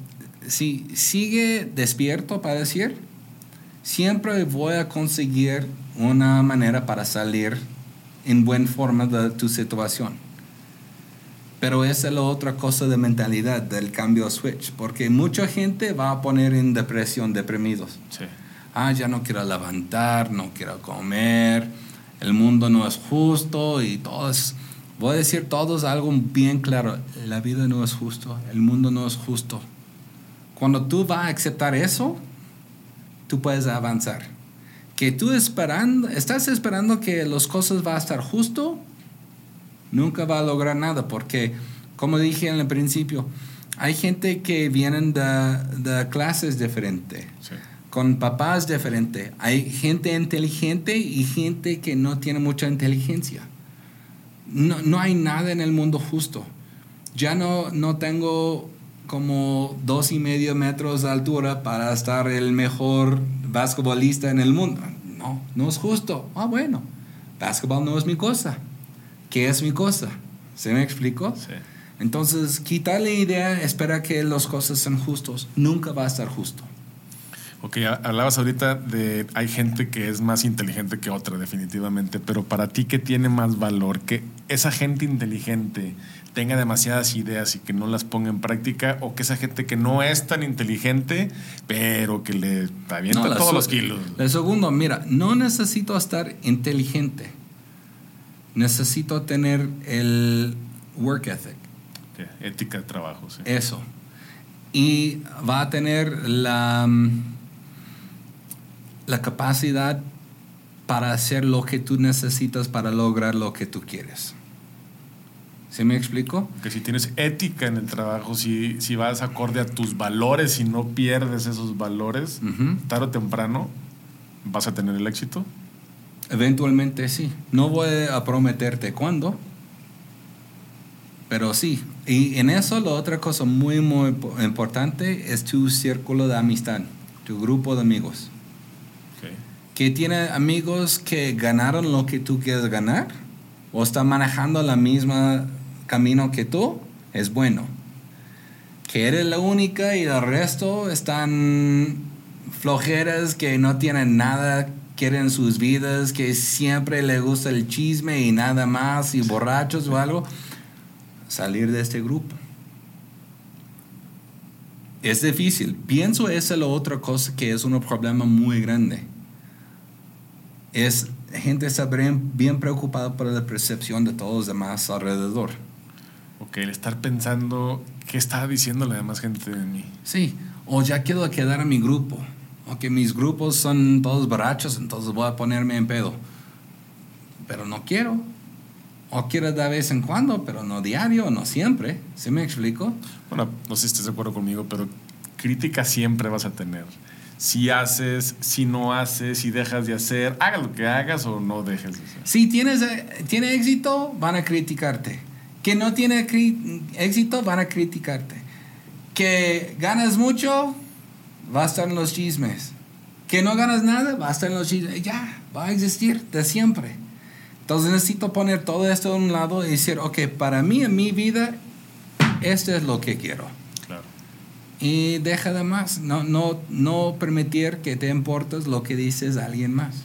si sigue despierto para decir, siempre voy a conseguir una manera para salir en buena forma de tu situación. Pero esa es la otra cosa de mentalidad del cambio switch, porque mucha gente va a poner en depresión, deprimidos. Sí. Ah, ya no quiero levantar, no quiero comer, el mundo no es justo y todo es, voy a decir todos algo bien claro, la vida no es justo, el mundo no es justo. Cuando tú vas a aceptar eso, tú puedes avanzar. Que tú esperando, estás esperando que las cosas van a estar justo, nunca va a lograr nada, porque como dije en el principio, hay gente que vienen de, clases diferentes, con papás diferentes. Hay gente inteligente y gente que no tiene mucha inteligencia. No, no hay nada en el mundo justo. Ya no, no tengo como dos y medio metros de altura para estar el mejor basquetbolista en el mundo. No, no es justo. Ah, bueno, básquetbol no es mi cosa. ¿Qué es mi cosa? ¿Se me explicó? Sí. Entonces, quitarle idea, espera que las cosas sean justos. Nunca va a estar justo. Ok, hablabas ahorita de hay gente que es más inteligente que otra, definitivamente, pero para ti, ¿qué tiene más valor? Que esa gente inteligente tenga demasiadas ideas y que no las ponga en práctica, o que esa gente que no es tan inteligente, pero que le avienta todos los kilos. El segundo, mira, no necesito estar inteligente, necesito tener el work ethic. ética de trabajo, sí. Eso. Y va a tener la, mm, la capacidad para hacer lo que tú necesitas para lograr lo que tú quieres. ¿Se me explico? Que si tienes ética en el trabajo, si, si vas acorde a tus valores y no pierdes esos valores, tarde o temprano vas a tener el éxito. Eventualmente sí. No voy a prometerte cuándo, pero sí. Y en eso la otra cosa muy, muy importante es tu círculo de amistad, tu grupo de amigos. Que tiene amigos que ganaron lo que tú quieres ganar o están manejando la misma camino que tú, es bueno. Que eres la única y el resto están flojeras que no tienen nada quieren sus vidas, que siempre le gusta el chisme y nada más, y borrachos o algo, salir de este grupo. Es difícil. Pienso esa es la otra cosa que es un problema muy grande. Es gente está bien, bien preocupada por la percepción de todos los demás alrededor. Ok, el estar pensando qué está diciendo la demás gente de mí. Sí, o ya quiero quedar a mi grupo, o que mis grupos son todos borrachos, entonces voy a ponerme en pedo. Pero no quiero. O quiero de vez en cuando, pero no diario, no siempre. ¿Sí me explico? Bueno, no sé si estás de acuerdo conmigo, pero crítica siempre vas a tener. Si haces, si no haces, si dejas de hacer, haga lo que hagas o no dejes de hacer. Si tienes, eh, tiene éxito, van a criticarte que no tiene éxito, van a criticarte. Que ganas mucho, va a estar en los chismes. Que no ganas nada, va a estar en los chismes. Ya, va a existir de siempre. Entonces necesito poner todo esto a un lado y decir, ok, para mí en mi vida, esto es lo que quiero. Claro. Y deja de más, no, no, no permitir que te importes lo que dices a alguien más.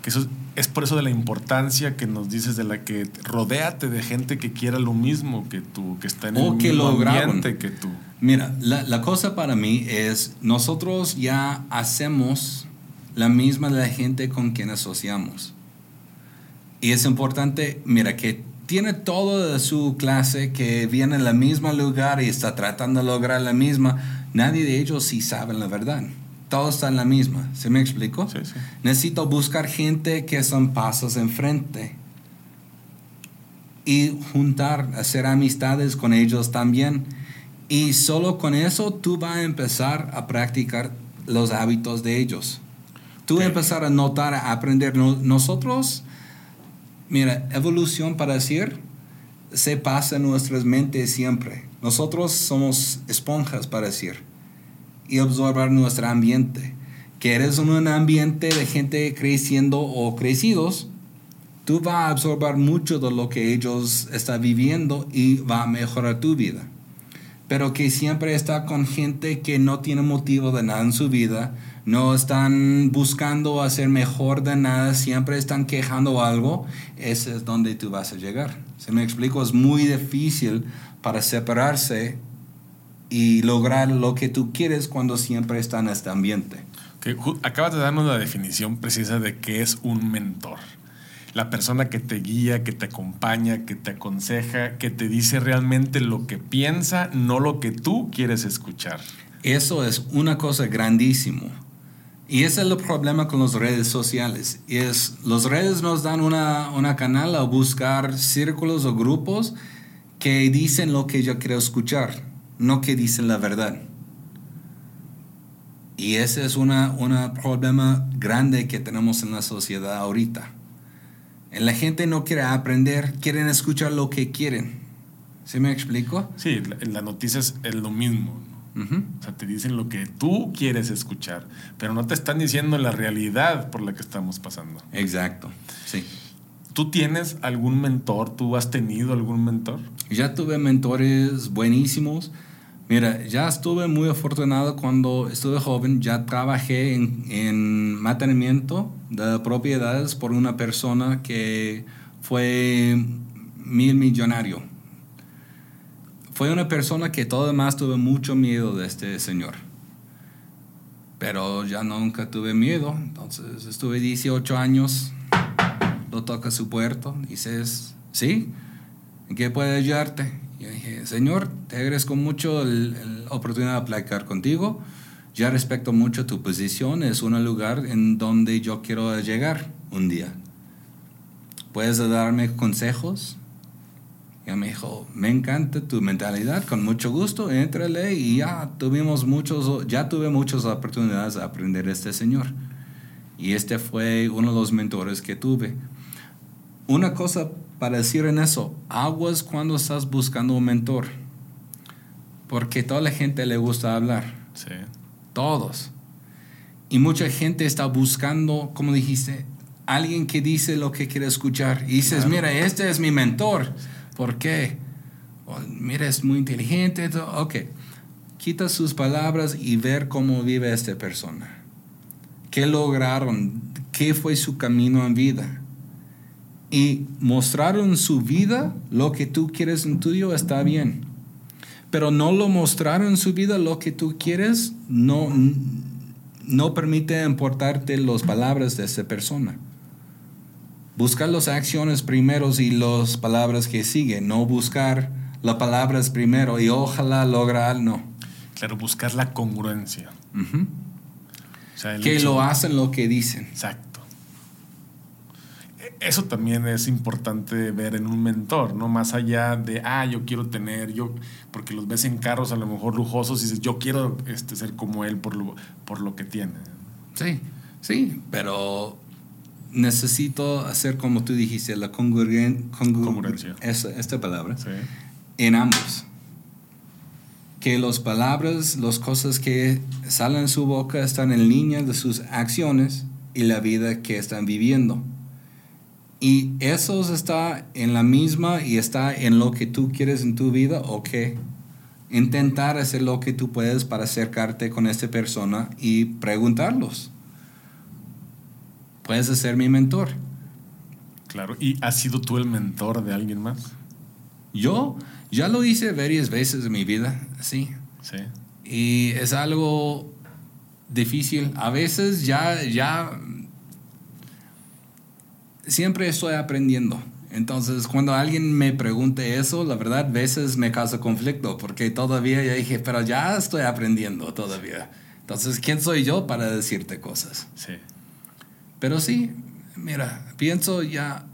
Que eso es por eso de la importancia que nos dices de la que rodéate de gente que quiera lo mismo que tú, que está en el mismo ambiente que tú. Mira, la, la, cosa para mí es, nosotros ya hacemos la misma de la gente con quien asociamos. Y es importante, mira, que tiene todo de su clase, que viene en el mismo lugar y está tratando de lograr la misma, nadie de ellos sí sabe la verdad todos están en la misma. ¿Se me explico? Sí, sí. Necesito buscar gente que son pasos enfrente y juntar, hacer amistades con ellos también. Y solo con eso tú vas a empezar a practicar los hábitos de ellos. Tú vas a empezar a notar, a aprender. Nosotros, mira, evolución para decir, se pasa en nuestras mentes siempre. Nosotros somos esponjas para decir y absorber nuestro ambiente. Que eres en un ambiente de gente creciendo o crecidos, tú vas a absorber mucho de lo que ellos están viviendo y va a mejorar tu vida. Pero que siempre está con gente que no tiene motivo de nada en su vida, no están buscando hacer mejor de nada, siempre están quejando algo, ese es donde tú vas a llegar. Si me explico, es muy difícil para separarse y lograr lo que tú quieres cuando siempre está en este ambiente. acabas de darnos la definición precisa de qué es un mentor. la persona que te guía, que te acompaña, que te aconseja, que te dice realmente lo que piensa, no lo que tú quieres escuchar. Eso es una cosa grandísima. Y ese es el problema con las redes sociales. Es, las redes nos dan una, una canal a buscar círculos o grupos que dicen lo que yo quiero escuchar, no que dicen la verdad. Y ese es un problema grande que tenemos en la sociedad ahorita. La gente no quiere aprender, quieren escuchar lo que quieren. ¿Sí me explico? Sí, en las noticias es lo mismo. O sea, te dicen lo que tú quieres escuchar, pero no te están diciendo la realidad por la que estamos pasando. Exacto, sí. ¿Tú tienes algún mentor? ¿Tú has tenido algún mentor? Ya tuve mentores buenísimos. Mira, ya estuve muy afortunado cuando estuve joven, ya trabajé en, en mantenimiento de propiedades por una persona que fue mil millonario fue una persona que todo demás tuve mucho miedo de este señor. Pero ya nunca tuve miedo. Entonces estuve 18 años, lo toca su puerto, dices, ¿sí? ¿En qué puede ayudarte? Y dije, Señor, te agradezco mucho la oportunidad de platicar contigo. Ya respeto mucho tu posición, es un lugar en donde yo quiero llegar un día. ¿Puedes darme consejos? Y me dijo, me encanta tu mentalidad, con mucho gusto, entrale y ya tuvimos muchos, ya tuve muchas oportunidades de aprender de este señor. Y este fue uno de los mentores que tuve. Una cosa para decir en eso, aguas cuando estás buscando un mentor. Porque toda la gente le gusta hablar. Sí. Todos. Y mucha gente está buscando, como dijiste, alguien que dice lo que quiere escuchar. Y dices, mira, este es mi mentor. ¿Por qué? mira, es muy inteligente. Ok. Quita sus palabras y ver cómo vive esta persona. ¿Qué lograron? ¿Qué fue su camino en vida? Y mostraron su vida lo que tú quieres en tuyo está bien. Pero no lo mostraron su vida lo que tú quieres, no, no permite importarte las palabras de esa persona. Buscar las acciones primeros y las palabras que siguen, no buscar las palabras primero y ojalá lograr, no. Claro, buscar la congruencia. que lo hacen lo que dicen. Exacto. Eso también es importante ver en un mentor, ¿no? Más allá de, ah, yo quiero tener, yo, porque los ves en carros a lo mejor lujosos y dices, yo quiero este, ser como él por lo, por lo que tiene. Sí, sí, pero necesito hacer como tú dijiste, la congruencia. esta palabra. En ambos. Que las palabras, las cosas que salen de su boca están en línea de sus acciones y la vida que están viviendo. Y eso está en la misma y está en lo que tú quieres en tu vida o qué. Intentar hacer lo que tú puedes para acercarte con esta persona y preguntarlos puedes ser mi mentor. Claro, ¿y has sido tú el mentor de alguien más? Yo ya lo hice varias veces en mi vida, sí. Sí. Y es algo difícil. A veces ya, ya, siempre estoy aprendiendo. Entonces, cuando alguien me pregunte eso, la verdad, a veces me causa conflicto, porque todavía ya dije, pero ya estoy aprendiendo todavía. Entonces, ¿quién soy yo para decirte cosas? Sí. Pero sí, mira, pienso ya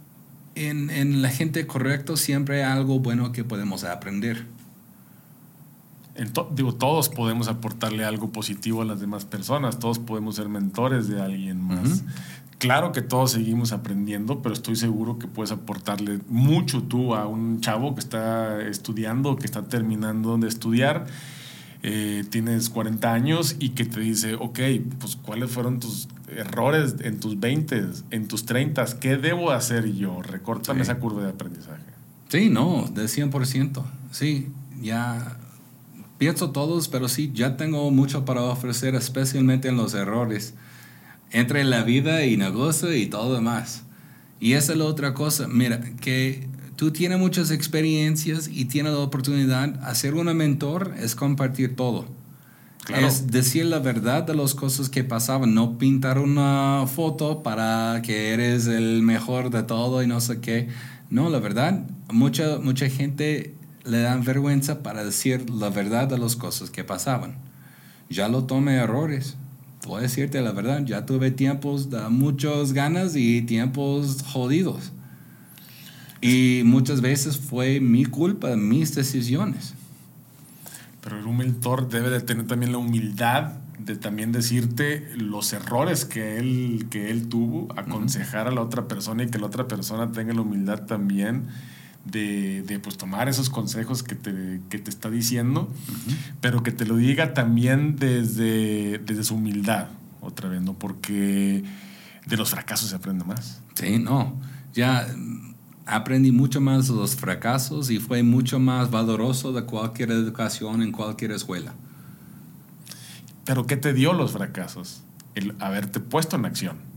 en, la gente correcta siempre hay algo bueno que podemos aprender. digo, todos podemos aportarle algo positivo a las demás personas, todos podemos ser mentores de alguien más. Claro que todos seguimos aprendiendo, pero estoy seguro que puedes aportarle mucho tú a un chavo que está estudiando, que está terminando de estudiar eh, tienes 40 años y que te dice, ok, pues cuáles fueron tus errores en tus 20, en tus 30, ¿qué debo hacer yo? Recórtame esa curva de aprendizaje. Sí, no, de 100%. Sí, ya pienso todos, pero sí, ya tengo mucho para ofrecer, especialmente en los errores, entre la vida y negocio y todo demás. Y esa es la otra cosa, mira, que tú tienes muchas experiencias y tienes la oportunidad, hacer un mentor es compartir todo. Es decir la verdad de las cosas que pasaban, no pintar una foto para que eres el mejor de todo y no sé qué. No, la verdad, mucha, mucha gente le dan vergüenza para decir la verdad de las cosas que pasaban. Ya lo tomé errores. A decirte la verdad, ya tuve tiempos de muchas ganas y tiempos jodidos. Y muchas veces fue mi culpa, mis decisiones. Pero el mentor debe de tener también la humildad de también decirte los errores que él, que él tuvo, aconsejar a la otra persona y que la otra persona tenga la humildad también de, de pues, tomar esos consejos que te, que te está diciendo, pero que te lo diga también desde, desde su humildad, otra vez, ¿no? Porque de los fracasos se aprende más. Sí, no. Ya aprendí mucho más de los fracasos y fue mucho más valoroso de cualquier educación en cualquier escuela. ¿Pero qué te dio los fracasos? El haberte puesto en acción.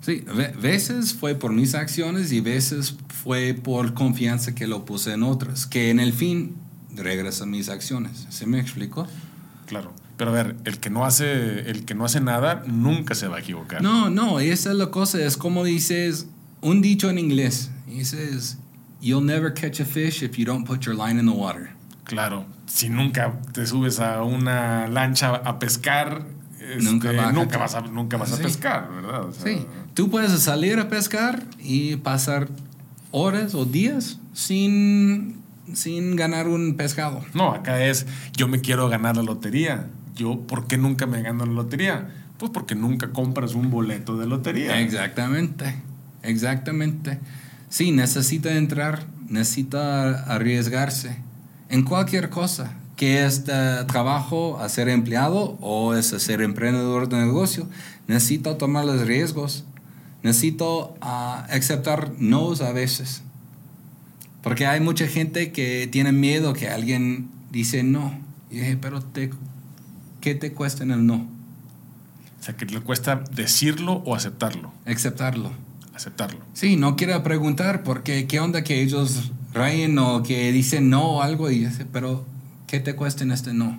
Sí, veces fue por mis acciones y veces fue por confianza que lo puse en otras, que en el fin regresa mis acciones. ¿Se me explicó? Claro. Pero a ver, el que no hace, el que no hace nada nunca se va a equivocar. No, no, esa es la cosa. Es como dices, un dicho en inglés. Dices, you'll never catch a fish if you don't put your line in the water. Claro, si nunca te subes a una lancha a pescar, nunca, este, nunca, vas a, nunca vas a pescar, ¿verdad? sí, tú puedes salir a pescar y pasar horas o días sin, sin ganar un pescado. No, acá es, yo me quiero ganar la lotería. Yo, ¿por qué nunca me gano la lotería? Pues porque nunca compras un boleto de lotería. Exactamente, exactamente. Sí, necesita entrar, necesita arriesgarse en cualquier cosa, que es trabajo a ser empleado o es ser emprendedor de negocio. Necesito tomar los riesgos, necesito uh, aceptar no's a veces. Porque hay mucha gente que tiene miedo que alguien dice no. Y dije, pero te, ¿qué te cuesta en el no? O sea, que le cuesta decirlo o aceptarlo. Aceptarlo aceptarlo. Sí, no quiero preguntar porque qué onda que ellos rayen o que dicen no o algo y dice, pero ¿qué te cuesta en este no?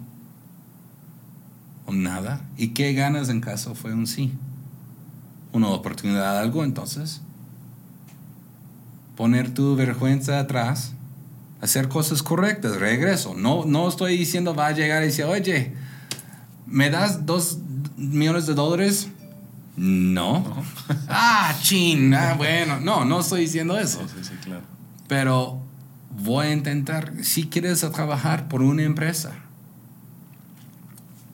O nada. ¿Y qué ganas en caso fue un sí? Una oportunidad de algo, entonces. Poner tu vergüenza atrás, hacer cosas correctas, regreso. No, no estoy diciendo va a llegar y decir, oye, ¿me das dos millones de dólares? No. ah, chin. Ah, bueno, no, no estoy diciendo eso. Sí, sí, claro. Pero voy a intentar, si quieres trabajar por una empresa,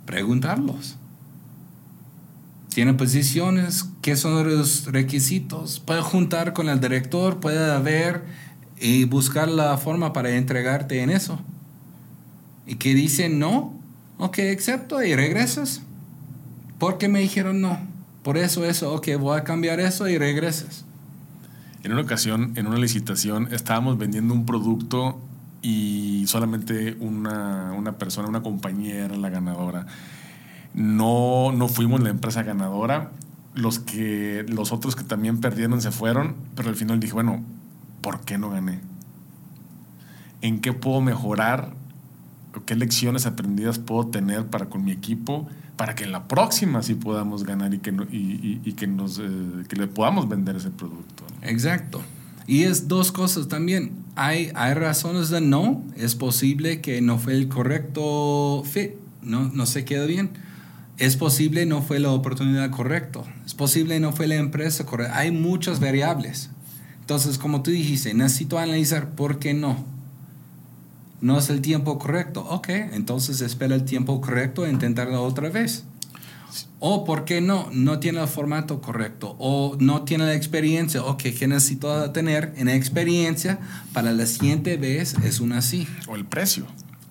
preguntarlos. Tiene posiciones, ¿qué son los requisitos? Puede juntar con el director, puede ver y buscar la forma para entregarte en eso. Y que dicen no, ok, acepto y regresas. Porque me dijeron no por eso, eso, ok, voy a cambiar eso y regresas. En una ocasión, en una licitación, estábamos vendiendo un producto y solamente una, una persona, una compañía era la ganadora. No, no fuimos la empresa ganadora. Los, que, los otros que también perdieron se fueron, pero al final dije, bueno, ¿por qué no gané? ¿En qué puedo mejorar? ¿Qué lecciones aprendidas puedo tener para con mi equipo? para que en la próxima sí podamos ganar y que, y, que, nos, eh, que le podamos vender ese producto. Exacto. Y es dos cosas también. Hay, hay razones de no. Es posible que no fue el correcto fit, no, no se queda bien. Es posible no fue la oportunidad correcta. Es posible no fue la empresa correcta. Hay muchas variables. Entonces, como tú dijiste, necesito analizar por qué no no es el tiempo correcto. Ok, entonces espera el tiempo correcto e intentarlo otra vez. O, ¿por qué no? No tiene el formato correcto. O no tiene la experiencia. Ok, ¿qué necesito tener en experiencia para la siguiente vez? Es una sí. O el precio.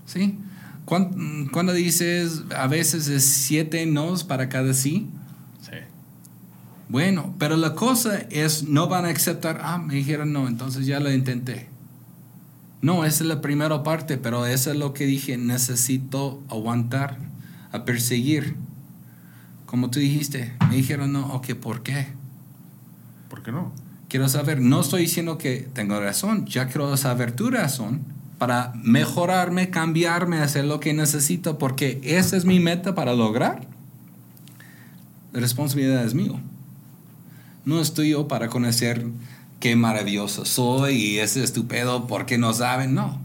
Sí. Cuando, dices a veces es siete nos para cada sí. Sí. Bueno, pero la cosa es no van a aceptar, ah, me dijeron no, entonces ya lo intenté. No, esa es la primera parte, pero eso es lo que dije, necesito aguantar, a perseguir. Como tú dijiste, me dijeron, no, ok, ¿por qué? ¿Por qué no? Quiero saber, no estoy diciendo que tengo razón, ya quiero saber tu razón para mejorarme, cambiarme, hacer lo que necesito, porque esa es mi meta para lograr, la responsabilidad es mío. No estoy yo para conocer qué maravilloso soy y es estupendo porque no saben, no.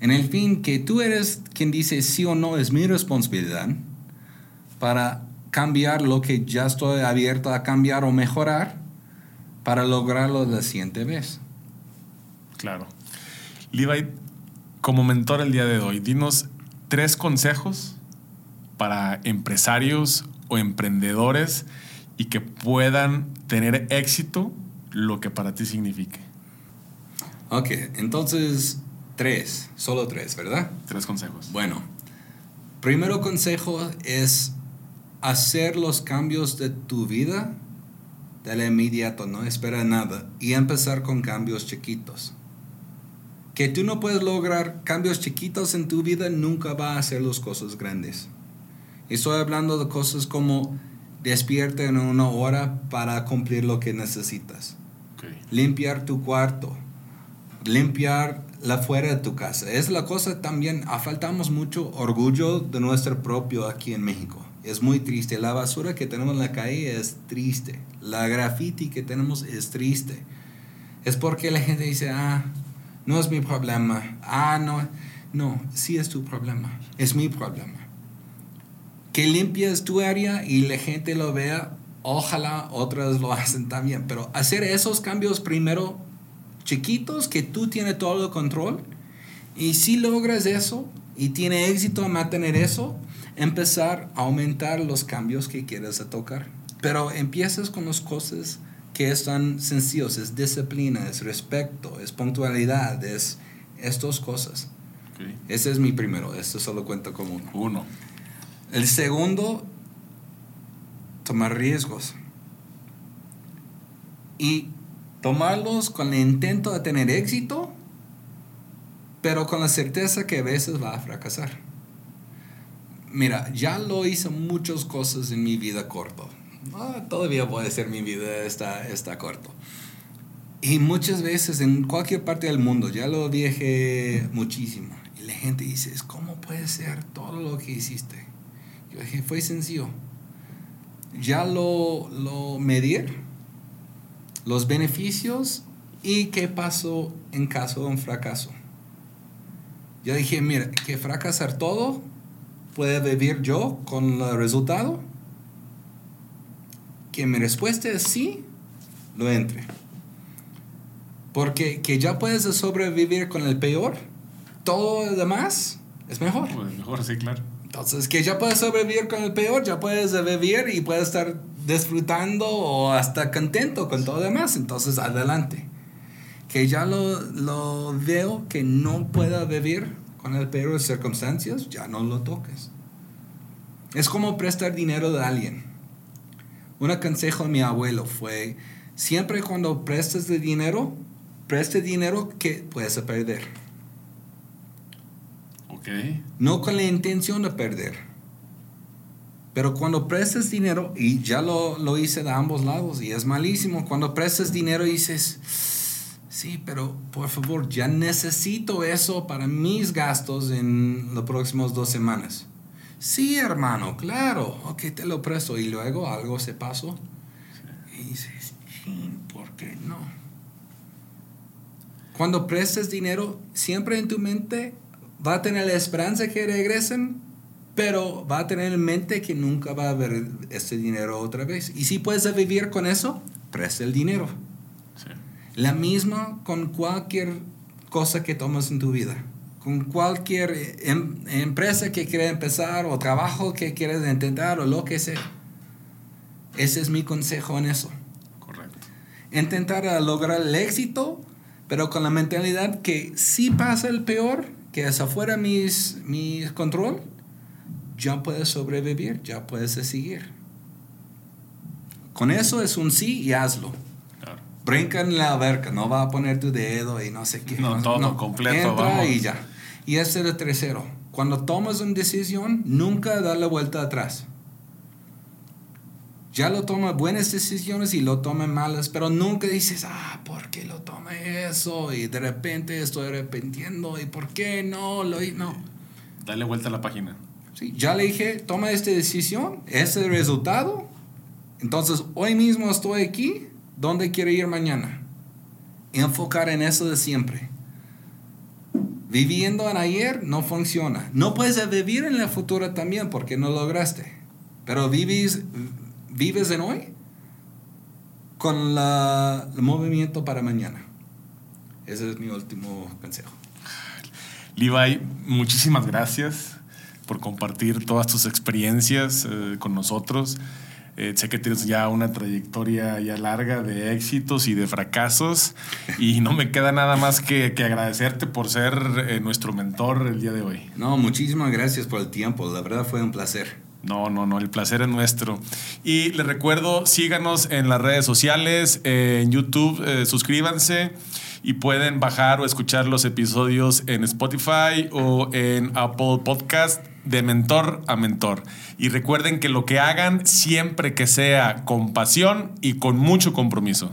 En el fin, que tú eres quien dice sí o no es mi responsabilidad para cambiar lo que ya estoy abierto a cambiar o mejorar para lograrlo la siguiente vez. Claro. Levi, como mentor el día de hoy, dinos tres consejos para empresarios o emprendedores y que puedan tener éxito lo que para ti signifique. Ok, entonces tres, solo tres, ¿verdad? Tres consejos. Bueno, primero consejo es hacer los cambios de tu vida de inmediato, no espera nada y empezar con cambios chiquitos que tú no puedes lograr cambios chiquitos en tu vida, nunca va a hacer las cosas grandes. Estoy hablando de cosas como despierta en una hora para cumplir lo que necesitas. Limpiar tu cuarto. Limpiar la fuera de tu casa. Es la cosa también, faltamos mucho orgullo de nuestro propio aquí en México. Es muy triste. La basura que tenemos en la calle es triste. La graffiti que tenemos es triste. Es porque la gente dice, ah, no es mi problema. Ah, no. No, sí es tu problema. Es mi problema. Que limpies tu área y la gente lo vea. Ojalá otras lo hacen también. Pero hacer esos cambios primero chiquitos que tú tienes todo el control. Y si logras eso y tiene éxito en mantener eso, empezar a aumentar los cambios que quieres tocar. Pero empiezas con las cosas que es tan sencillos, es disciplina, es respeto, es puntualidad, es estas cosas. Ese es mi primero, esto solo cuenta como uno. Uno. El segundo, tomar riesgos. Y tomarlos con el intento de tener éxito, pero con la certeza que a veces va a fracasar. Mira, ya lo hice muchas cosas en mi vida corto ah, todavía puede ser mi vida está, está corto. Y muchas veces en cualquier parte del mundo, ya lo dije muchísimo, y la gente dice, ¿cómo puede ser todo lo que hiciste? Yo dije, fue sencillo. Ya lo, lo medir, los beneficios y qué pasó en caso de un fracaso. Yo dije, mira, que fracasar todo, puede vivir yo con el resultado que mi respuesta es sí, lo entre. Porque que ya puedes sobrevivir con el peor, todo lo demás es mejor. Mejor, sí, claro. Entonces, que ya puedes sobrevivir con el peor, ya puedes vivir y puedes estar disfrutando o hasta contento con todo lo demás. Entonces, adelante. Que ya lo, lo veo que no pueda vivir con el peor de circunstancias, ya no lo toques. Es como prestar dinero de alguien un consejo de mi abuelo fue, siempre cuando prestes de dinero, preste dinero que puedes perder. Ok. No con la intención de perder. Pero cuando prestes dinero, y ya lo, lo hice de ambos lados, y es malísimo, cuando prestes dinero dices, sí, pero por favor, ya necesito eso para mis gastos en las próximas dos semanas. Sí, hermano, claro, ok, te lo presto. Y luego algo se pasó. Y dices, ¿por qué no? Cuando prestes dinero, siempre en tu mente va a tener la esperanza que regresen, pero va a tener en mente que nunca va a haber ese dinero otra vez. Y si puedes vivir con eso, presta el dinero. La misma con cualquier cosa que tomas en tu vida con cualquier em, empresa que quiera empezar o trabajo que quieras intentar o lo que sea. Ese es mi consejo en eso. Correcto. Intentar lograr el éxito, pero con la mentalidad que si pasa el peor, que es afuera mis, mi control, ya puedes sobrevivir, ya puedes seguir. Con eso es un sí y hazlo. Brinca en la alberca, no va a poner tu dedo y no sé qué. No, todo completo. Entra y ya. Y ese es el tercero. Cuando tomas una decisión, nunca da la vuelta atrás. ya lo toma buenas decisiones y lo toma malas, pero nunca dices, ah, ¿por qué lo tomé eso? Y de repente estoy arrepentiendo, ¿y por qué no? Lo, no. Dale vuelta a la página. Sí, ya le dije, toma esta decisión, ese es el resultado. Entonces, hoy mismo estoy aquí, ¿dónde quiero ir mañana? Enfocar en eso de siempre. Viviendo en ayer no funciona. No puedes vivir en el futuro también porque no lograste. Pero vives, vives en hoy con la, el movimiento para mañana. Ese es mi último consejo. Levi, muchísimas gracias por compartir todas tus experiencias eh, con nosotros. Eh, sé que tienes ya una trayectoria ya larga de éxitos y de fracasos y no me queda nada más que, que agradecerte por ser eh, nuestro mentor el día de hoy. No, muchísimas gracias por el tiempo. La verdad fue un placer. No, no, no, el placer es nuestro. Y les recuerdo, síganos en las redes sociales, en YouTube, eh, suscríbanse y pueden bajar o escuchar los episodios en Spotify o en Apple Podcast de mentor a mentor. Y recuerden que lo que hagan siempre que sea con pasión y con mucho compromiso.